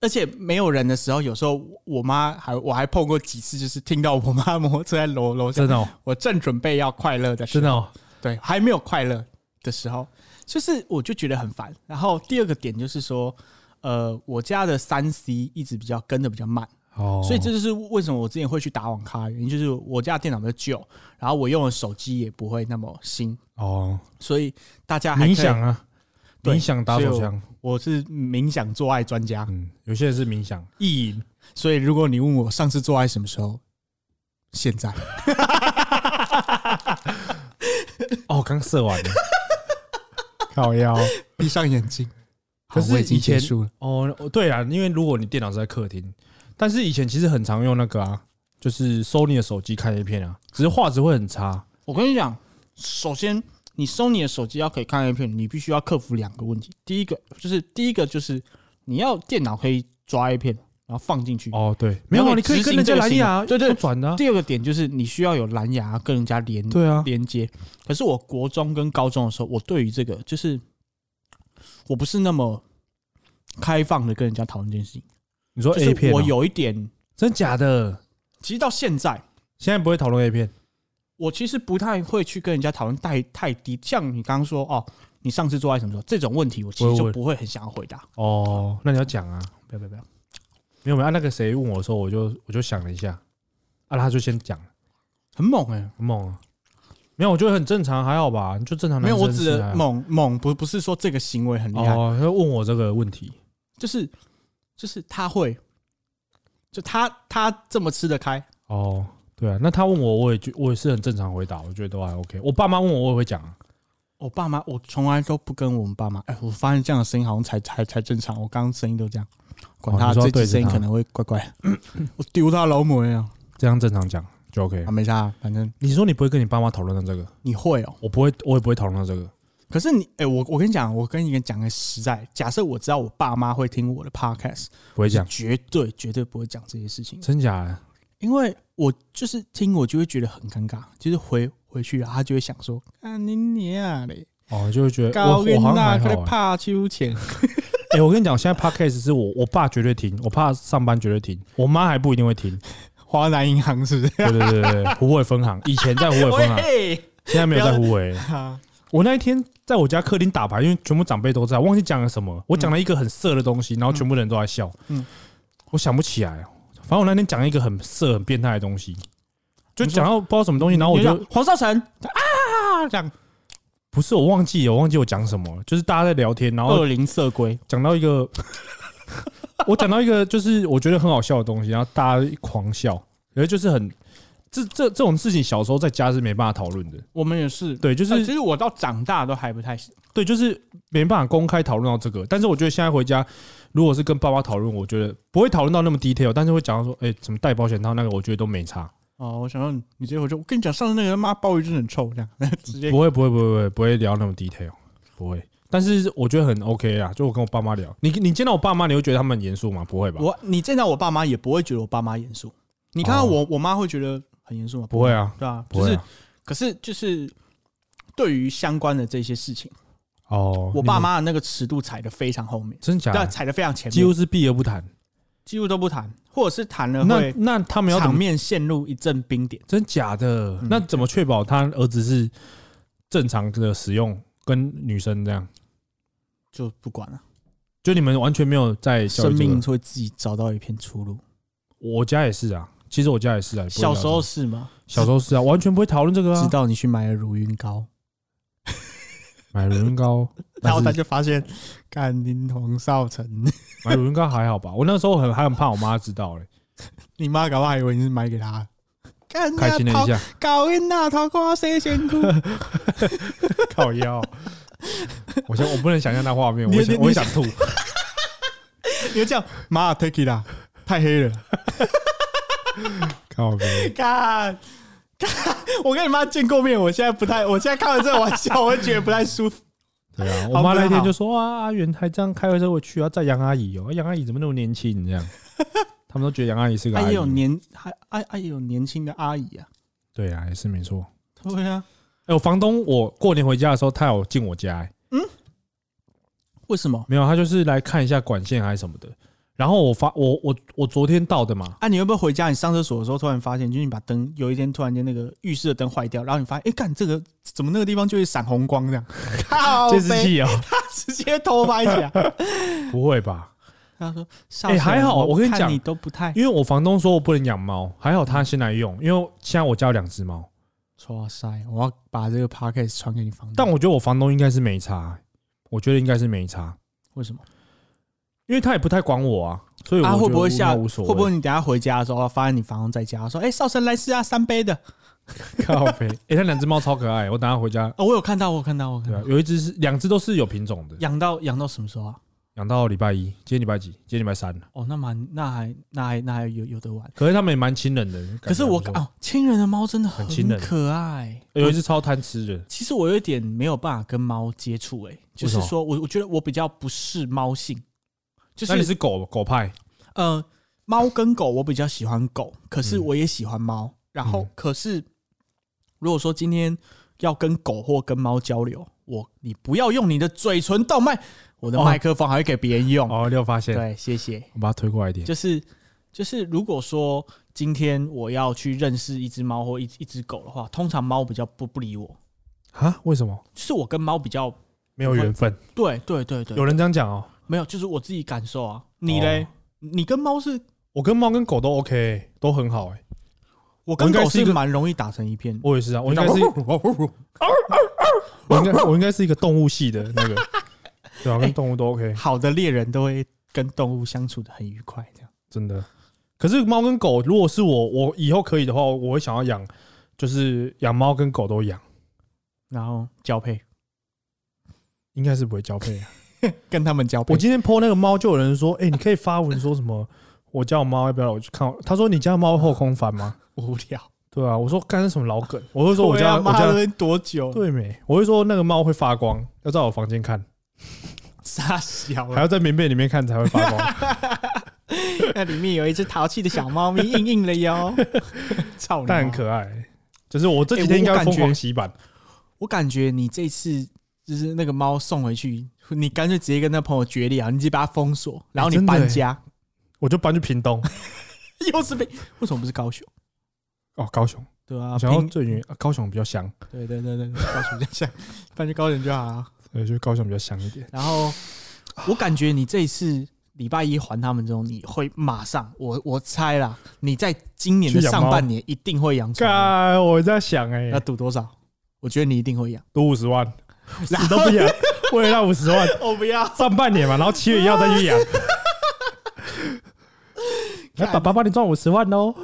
而且没有人的时候，有时候我妈还我还碰过几次，就是听到我妈摩托车在楼楼下真，的哦，我正准备要快乐的时候，真的哦。对，还没有快乐的时候，就是我就觉得很烦。然后第二个点就是说，呃，我家的三 C 一直比较跟的比较慢，哦，所以这就是为什么我之前会去打网咖的原因，就是我家的电脑比较旧，然后我用的手机也不会那么新，哦，所以大家冥想，啊，对冥想打手枪，我是冥想做爱专家，嗯，有些人是冥想。意淫，所以如果你问我上次做爱什么时候，现在 哦，刚射完了，靠腰。闭上眼睛，可是好我已经以前结束了，哦，对啊，因为如果你电脑是在客厅，但是以前其实很常用那个啊，就是收你的手机看 A 片啊，只是画质会很差。我跟你讲，首先你收你的手机要可以看 A 片，你必须要克服两个问题。第一个就是第一个就是你要电脑可以抓 A 片，然后放进去。哦，对，没有啊，你可以跟人家蓝牙，对对转的啊。第二个点就是你需要有蓝牙跟人家连对啊，连接。可是我国中跟高中的时候，我对于这个就是我不是那么开放的跟人家讨论这件事情。你说 A 片哦，是我有一点，真假的？其实到现在，现在不会讨论 A 片我其实不太会去跟人家讨论太太低。像你刚刚说哦，你上次做爱什么时候这种问题，我其实就不会很想要回答。哦，那你要讲啊，不要不要不要，没有没有，啊那个谁问我的时候，我就我就想了一下，啊，他就先讲，很猛哎、很猛啊。没有，我觉得很正常，还好吧，就正常没有，我指的。猛猛不不是说这个行为很厉害，哦，他问我这个问题，就是就是他会，就他他这么吃得开，哦，对啊，那他问我，我也觉我也是很正常回答，我觉得都还 OK。我爸妈问我，我也会讲啊。我爸妈我从来都不跟我们爸妈，哎，我发现这样的声音好像才才才正常，我刚刚声音都这样，管他哦对着他集声音可能会怪怪，我丢他老母呀，这样正常讲。就 OK 啊。没差，反正。你说你不会跟你爸妈讨论到这个，你会哦，我不会，我也不会讨论到这个。可是你，哎、我我跟你讲，我跟你讲个实在，假设我知道我爸妈会听我的 podcast，不会讲，绝对绝对不会讲这些事情，真假？的？因为我就是听我就会觉得很尴尬，就是回回去啊，他就会想说，啊你你啊嘞，哦，就会觉得我高我好像还好、那可欸。怕秋钱，哎、我跟你讲，现在 podcast 是我我爸绝对听，我爸上班绝对听，我妈还不一定会听。华南银行是不是？对对对对对，湖北分行以前在湖北分行，喂，现在没有在湖北。啊我那一天在我家客厅打牌，因为全部长辈都在，忘记讲了什么，我讲了一个很色的东西，然后全部人都在笑。嗯嗯，我想不起来。反正我那天讲了一个很色、很变态的东西，就讲到不知道什么东西，然后我就黄少成啊，这样不是我忘记，我忘记我讲什么了，就是大家在聊天，然后恶灵色龟，讲到一个，我讲到一个就是我觉得很好笑的东西，然后大家狂笑，可是就是很这这这种事情，小时候在家是没办法讨论的。我们也是，对，就呃是其实我到长大都还不太行。对，就是没办法公开讨论到这个。但是我觉得现在回家，如果是跟爸爸讨论，我觉得不会讨论到那么 detail，但是会讲到说，哎、怎么带保险套那个，我觉得都没差。哦，我想说你直接回去，我跟你讲，上次那个他妈鲍鱼真的很臭，这样 直接不会，不会，不会，不会，不会聊那么 detail，不会。但是我觉得很 OK 啊，就我跟我爸妈聊，你你见到我爸妈，你会觉得他们很严肃吗？不会吧？我你见到我爸妈也不会觉得我爸妈严肃，你看到我我妈会觉得很严肃吗？不会啊，对啊，就是不会啊。可是就是对于相关的这些事情，哦，我爸你妈的那个尺度踩的非常后面，对啊，真假的，踩的非常前面，几乎是避而不谈。几乎都不谈，或者是谈了那会那他们要怎么？场面陷入一阵冰点。真假的？嗯那怎么确保他儿子是正常的使用，跟女生这样？就不管了，就你们完全没有在教育这个生命会自己找到一片出路。我家也是啊，其实我家也是啊。不会小时候这个是吗？小时候是啊，完全不会讨论这个啊。直到你去买了乳晕膏，买乳晕膏，然后他就发现，干您黄少成，买乳晕膏还好吧？我那时候很还很怕我妈知道嘞，你妈搞不好还以为你是买给他。干开心了一下，搞晕那桃花谁先哭？靠腰。我想我不能想象那画面，我我会想吐。你就这样，妈 take it 啦，太黑了。靠背，干干，我跟你妈见过面，我现在不太，我现在开完这个玩笑，我会觉得不太舒服。对啊，我妈那天就说啊，阿元还这样开回车回去，要载杨阿姨哦，杨阿姨怎么那么年轻？这样，他们都觉得杨阿姨是个阿姨还有。年，还还还有年轻的阿姨啊。对啊，也是没错。对啊，哎，我房东我过年回家的时候，他有进我家、欸，为什么？没有，他就是来看一下管线还是什么的。然后我发我我我昨天到的嘛，啊，你会不会回家？你上厕所的时候突然发现，就是你把灯有一天突然间那个浴室的灯坏掉，然后你发现，哎、干这个怎么那个地方就会闪红光这样？靠监视背，器哦，直接偷拍起来。不会吧？他说：“少哎成还好我跟你讲你都不太因为我房东说我不能养猫，还好他先来用，因为现在我家有两只猫，哇塞！我要把这个 podcast 传给你房东。但我觉得我房东应该是没差，我觉得应该是没差，为什么？因为他也不太管我啊，所以他啊，会不会下？无所谓，会不会你等下回家的时候，发现你房东在家，说：‘哎、少神来试啊，三杯的。咖啡？哎，他两只猫超可爱，我等下回家，哦，我有看到，我有看到，我有看到。对啊，有一只是两只都是有品种的，养到养到什么时候啊？养到礼拜一，今天礼拜几？今天礼拜三了。哦，那蛮那还那还那还有有得玩。可是他们也蛮亲人的，可是我哦，亲人的猫真的很亲人可爱。有一只超贪吃的，其实我有一点没有办法跟猫接触，哎，就是说我我觉得我比较不是猫性，就那你是是狗狗派，呃，猫跟狗我比较喜欢狗，可是嗯我也喜欢猫。然后嗯可是如果说今天要跟狗或跟猫交流，我你不要用你的嘴唇动脉，我的哦麦克风还会给别人用。哦，你有发现？对，谢谢。我把它推过来一点。就是就是，如果说今天我要去认识一只猫或一一只狗的话，通常猫比较不不理我，啊？为什么就是我跟猫比较没有缘分？对对对对，有人这样讲哦。没有？就是我自己感受啊。你嘞？哦你跟猫是？我跟猫跟狗都 OK，都很好哎。我跟狗是一个蛮容易打成一片。我也是啊，我应该是，我应该我应该是一个动物系的那个，对啊，跟动物都 OK，好的猎人都会跟动物相处的很愉快，这样。真的。可是猫跟狗，如果是我，我以后可以的话，我会想要养，就是养猫跟狗都养，然后交配，应该是不会交配啊。跟他们交配我。今天 po 那个猫，就有人说，哎，你可以发文说什么？我家有猫，要不要我去看？他说你家猫后空翻吗？无聊，对啊，我说干是什么老梗？我会说我家我家多久？对没？我会说那个猫会发光，要在我房间看，傻小还要在棉被里面看才会发光。那里面有一只淘气的小猫咪，硬硬的哟，操！但很可爱。就是我这几天应该疯狂洗版，我感觉你这次就是那个猫送回去，你干脆直接跟那朋友决裂啊！你直接把他封锁，然后你搬家，我就搬去屏东 又是被为什么不是高雄？哦，高雄。对啊，我想要最远，啊高雄比较香，对对对对，高雄比较香 搬去高雄就好了。对，就高雄比较香一点。然后我感觉你这一次礼拜一还他们之后，你会马上，我我猜啦，你在今年的上半年一定会养宠物。干，我在想哎、要赌多少？我觉得你一定会养。赌五十万，死都不养，为了那五十万，我不要，上半年嘛，然后七月一号再去养。来，爸爸帮你赚五十万哦！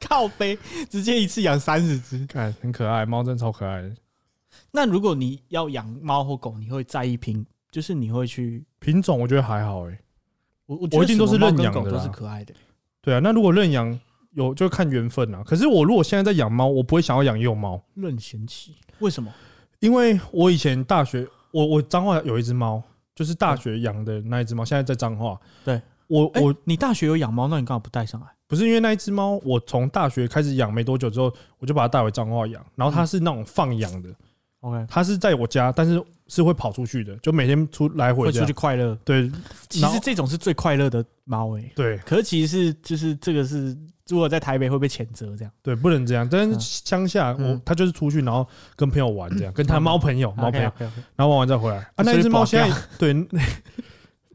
靠背，直接一次养三十只。看，很可爱，猫真的超可爱的。那如果你要养猫或狗，你会在意品，就是你会去品种我觉得还好哎、我我我一定都是认养的狗都啦是可爱的。对啊，那如果认养有就看缘分啊。可是我如果现在在养猫，我不会想要养幼猫，任贤齐为什么？因为我以前大学，我我彰化有一只猫，就是大学养的那一只猫，现在在彰化。对哎、我我你大学有养猫，那你干嘛不带上来？不是因为那一只猫，我从大学开始养没多久之后，我就把它带回彰化养。然后它是那种放养的，OK，它是在我家，但是是会跑出去的，就每天出来回会出去。快乐。对其实这种是最快乐的猫诶、对可是其实是就是这个是，如果在台北会被谴责这样。对，不能这样。但嗯是乡下，我嗯它就是出去，然后跟朋友玩这样，跟他猫朋友、猫朋友，然后玩完再回来。啊，那只猫保现在 对在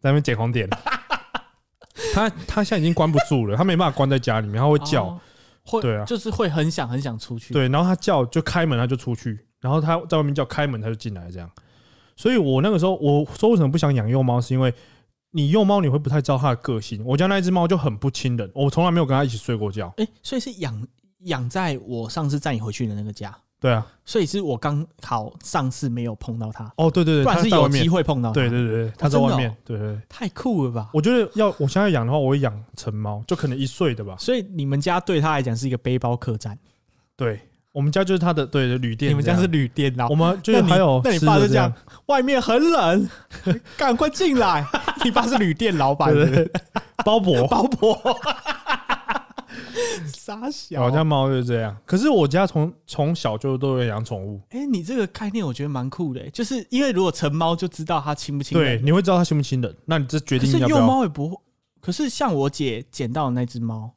那边捡红点，它它现在已经关不住了，它没办法关在家里面，它会叫。哦会对啊就是会很想很想出去。对，然后它叫就开门，它就出去，然后它在外面叫开门，它就进来这样。所以我那个时候我说为什么不想养幼猫，是因为你幼猫你会不太知道它的个性。我家那一只猫就很不亲人，我从来没有跟它一起睡过觉。哎、所以是养养在我上次载你回去的那个家，对啊，所以是我刚好上次没有碰到它，哦对对对，不然是有机会碰到。对对对对，它在外面，对对对。太酷了吧！我觉得要我现在养的话，我会养成猫，就可能一岁的吧。所以你们家对它来讲是一个背包客栈，对，我们家就是他的对的旅店。你们家是旅店啦我。们就是还有那你爸就这样，外面很冷，赶快进来。你爸是旅店老板，包伯。包婆，傻小。我家猫就是这样，可是我家从从小就都有养宠物，哎、你这个概念我觉得蛮酷的、就是因为如果成猫就知道它亲不亲对，你会知道它亲不亲人，那你这决可是幼定要不要？猫也不会。可是像我姐捡到的那只猫，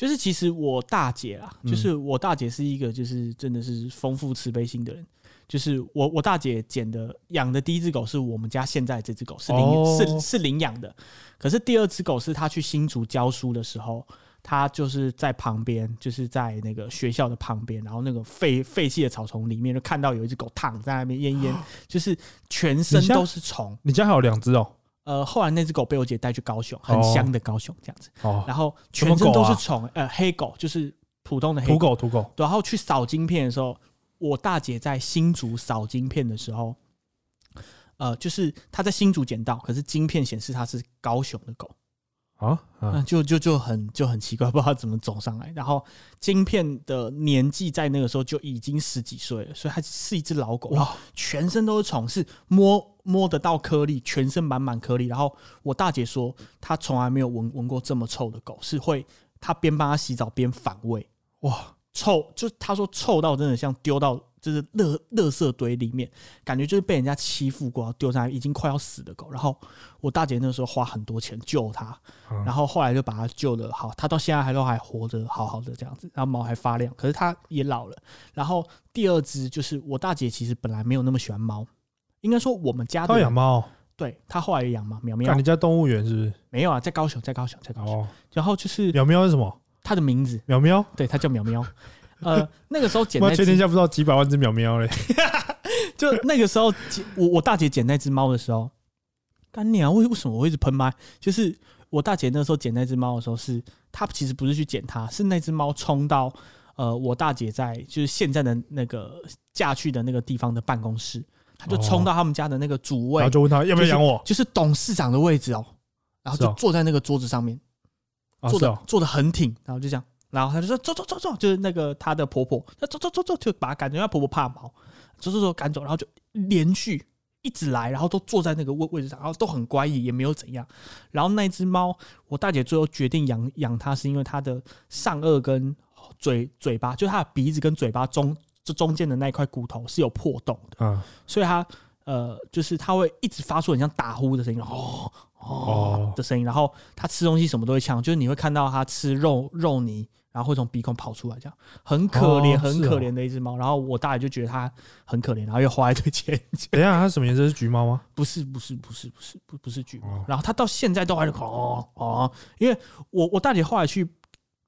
就是其实我大姐啦，嗯。就是我大姐是一个就是真的是丰富慈悲心的人。就是我我大姐捡的养的第一只狗是我们家现在这只狗是领、哦。是是领养的，可是第二只狗是她去新竹教书的时候，她就是在旁边，就是在那个学校的旁边，然后那个废废弃的草丛里面就看到有一只狗躺在那边奄奄，就是全身都是虫。你家还有两只哦，呃，后来那只狗被我姐带去高雄，很哦香的高雄这样子，哦，然后全身都是虫，呃，黑狗就是普通的黑土狗土狗，然后去扫晶片的时候，我大姐在新竹扫晶片的时候，呃，就是她在新竹捡到，可是晶片显示它是高雄的狗，啊就就就很就很奇怪，不知道怎么走上来。然后晶片的年纪在那个时候就已经十几岁了，所以它是一只老狗，然后全身都是虫，是摸摸得到颗粒，全身满满颗粒。然后我大姐说，她从来没有闻闻过这么臭的狗，是会她边帮它洗澡边反胃。哇，臭，就她说臭到真的像丢到就是垃垃圾堆里面，感觉就是被人家欺负过，丢上来已经快要死的狗。然后我大姐那时候花很多钱救它，嗯然后后来就把它救了好，它到现在还都还活着，好好的这样子，然后毛还发亮，可是它也老了。然后第二只就是我大姐，其实本来没有那么喜欢猫，应该说我们家的养猫哦，对她后来也养猫，苗苗看你家动物园是不是？没有啊，在高雄，在高雄，在高雄。哦，然后就是苗苗是什么？它的名字，苗苗，对，它叫苗苗。呃，那个时候捡全天下不知道几百万只喵喵嘞，就那个时候捡，我我大姐捡那只猫的时候，干娘啊！为为什么我会一直喷麦？就是我大姐那时候捡那只猫的时候是，她其实不是去捡它，是那只猫冲到呃我大姐在就是现在的那个嫁去的那个地方的办公室，她就冲到他们家的那个主位，然后就问他要不要养我？就是董事长的位置哦，然后就坐在那个桌子上面，坐的、坐的很挺，然后就这样然后他就说走走走走，就是那个她的婆婆，那走走走走，就把她赶走，因为婆婆怕猫，走走走赶走，然后就连续一直来，然后都坐在那个位位置上，然后都很乖，也也没有怎样。然后那只猫，我大姐最后决定养养它，是因为它的上颚跟嘴嘴巴，就它的鼻子跟嘴巴中这中间的那一块骨头是有破洞的，啊，所以它呃，就是它会一直发出很像打呼的声音，哦哦的声音，然后它吃东西什么都会呛，就是你会看到它吃肉肉泥，然后会从鼻孔跑出来，这样很可怜、很可怜的一只猫。然后我大爷就觉得它很可怜，然后又花一堆钱。等一下，它什么颜色？是橘猫吗？不是不是不是不是不不是橘猫哦，然后它到现在都还是哦哦，因为我我大姐后来去。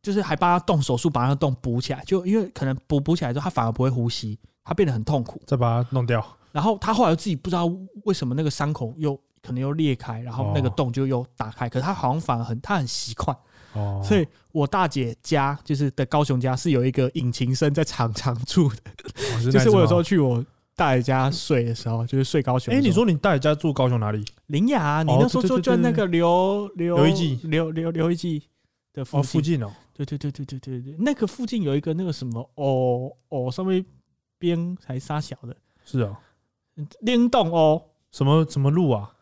就是还帮它动手术，把她的洞补起来，就因为可能补补起来之后，它反而不会呼吸，它变得很痛苦。再把它弄掉。然后它后来自己不知道为什么那个伤口又可能又裂开，然后那个哦洞就又打开，可是它好像反而很它很习惯，哦，所以我大姐家就是的高雄家是有一个引擎声在常常住的，哦是 就是我有时候去我大爷家睡的时候，就是睡高雄猫。哎。你说你大爷家住高雄哪里？林雅，你哦那时候就对对对对就那个刘刘刘一记刘刘刘一记的附哦，附近哦。对对对对对对对，那个附近有一个那个什么哦哦上面边还沙小的是哦，灵动哦什么什么路啊？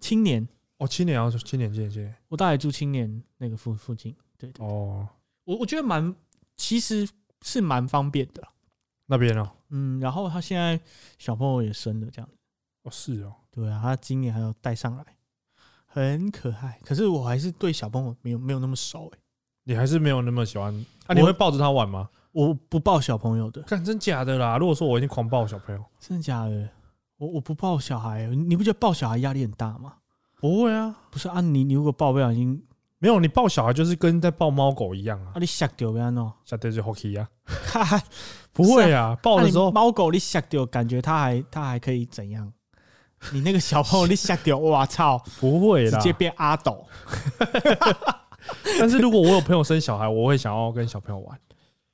青年。哦，青年啊，青年，青年，青年。我大概住青年那个附附近，对对，哦，我我觉得蛮其实是蛮方便的，那边哦，嗯，然后他现在小朋友也生了，这样，哦是哦，对啊，他今年还要带上来，很可爱，可是我还是对小朋友没有没有那么熟诶、你还是没有那么喜欢啊？你会抱着他玩吗？我不抱小朋友的，看真假的啦！如果说我已经狂抱小朋友，真的假的？我我不抱小孩，你不觉得抱小孩压力很大吗？不会啊，不是啊，你你如果抱不小心，没有你抱小孩就是跟在抱猫狗一样啊啊，，你吓掉要弄，下对就 hockey 啊，哈哈，不会啊，抱的时候猫狗你吓掉，感觉它还它还可以怎样？你那个小朋友你吓掉，我操！不会啦。直接变阿斗。但是如果我有朋友生小孩，我会想要跟小朋友玩。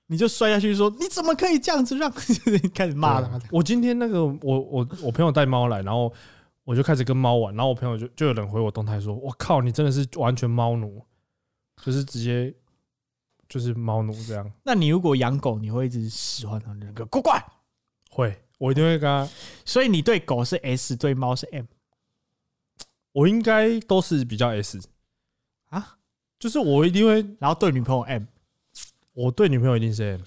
你就摔下去说：“你怎么可以这样子让？”就是开始骂他。我今天那个我我我朋友带猫来，然后我就开始跟猫玩，然后我朋友就就有人回我动态说：“我靠，你真的是完全猫奴，就是直接就是猫奴这样。那你如果养狗，你会一直使唤它那个乖乖，”会，我一定会跟他，所以你对狗是 S，对猫是 M 我应该都是比较 S，啊，就是我一定会，然后对女朋友 M，我对女朋友一定是 M，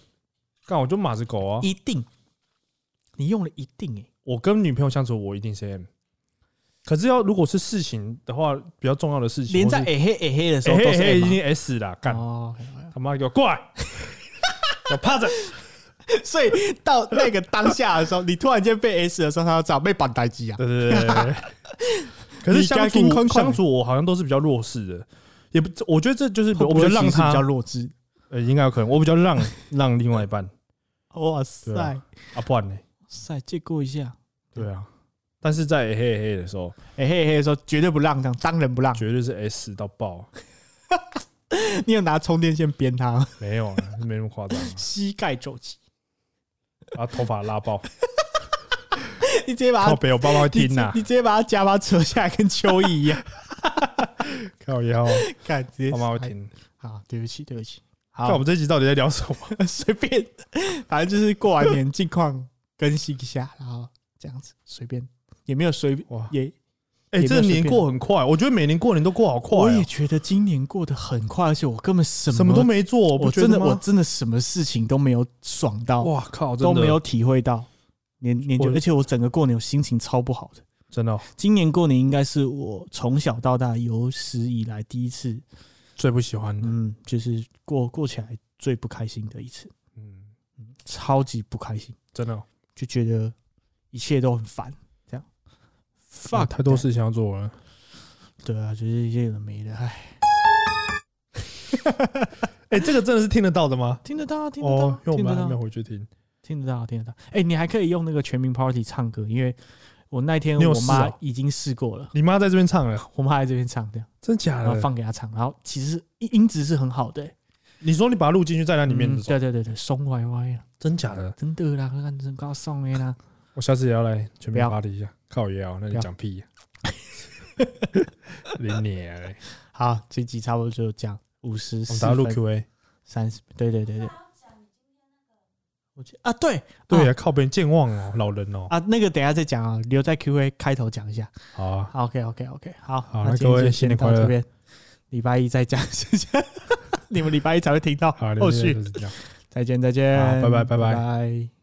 干我就马子狗啊，一定。你用了一定诶、我跟女朋友相处，我一定是 M。可是要如果是事情的话，比较重要的事情，连在诶嘿诶嘿的时候欸都是嘿嘿已经 S 了，干哦，他妈给我过来，我趴着。所以到那个当下的时候，你突然间被 S 的时候，他要找被绑待机啊。对对对。可是你相处相处，我好像都是比较弱势的，也不，我觉得这就是我比较让他比较，弱智。呃，应该有可能，我比较让让另外一半哇塞，对啊啊，不然呢？塞，借过一下。对啊，但是在嘿嘿的时候，诶嘿嘿的时候绝对不让，这样当仁不让。绝对是 S 到爆，你有拿充电线鞭他吗？没有啊，没那么夸张啊，膝盖肘击，把头发拉爆，你直接把它靠北，我爸妈会你听呐直，你直接把他假发扯下来，跟蚯蚓一样。靠腰，看，直接爸妈会听。好，对不起，对不起。好我好，们这一集到底在聊什么？随便，反正就是过完年近况更新一下，然后这样子随便，也没有随哇，也，哎，这年过很快，我觉得每年过年都过好快哦，我也觉得今年过得很快，而且我根本什么什么都，没做，我？真的我真的什么事情都没有爽到，哇靠，都没有体会到年年就，而且我整个过年我心情超不好的。真的哦。今年过年应该是我从小到大有史以来第一次，最不喜欢的，嗯，就是过过起来最不开心的一次，嗯，超级不开心，真的哦。就觉得一切都很烦，fuck，太多事情要做了。对啊，就是一些有的没的，唉，哎，这个真的是听得到的吗？听得到，听得到哦，，因为我听得到们还没有，回去听。听得到，听得到。哎，你还可以用那个全民 Party 唱歌，因为我那天我妈已经试过了，你妈在这边唱了，我妈在这边唱这样，真假然后的？放给她唱，然后其实音音质是很好的、欸，你说你把它录进去，在那里面对对对对，松歪歪啊，真假的？真的啦，看真高送的啦。我下次也要来全民 party 一下，靠也要，那你讲屁。呀？你娘嘞！好，这集差不多就这样，五十四录分 Q&A，三十，对对对对。我记啊，对对啊啊，靠别人健忘哦，老人哦。啊，那个等下再讲啊，留在 Q A 开头讲一下。好啊，OK OK OK，好，好那各位新年快乐。礼拜一再讲，你们礼拜一才会听到。好，后续。再见再见，拜拜。拜拜。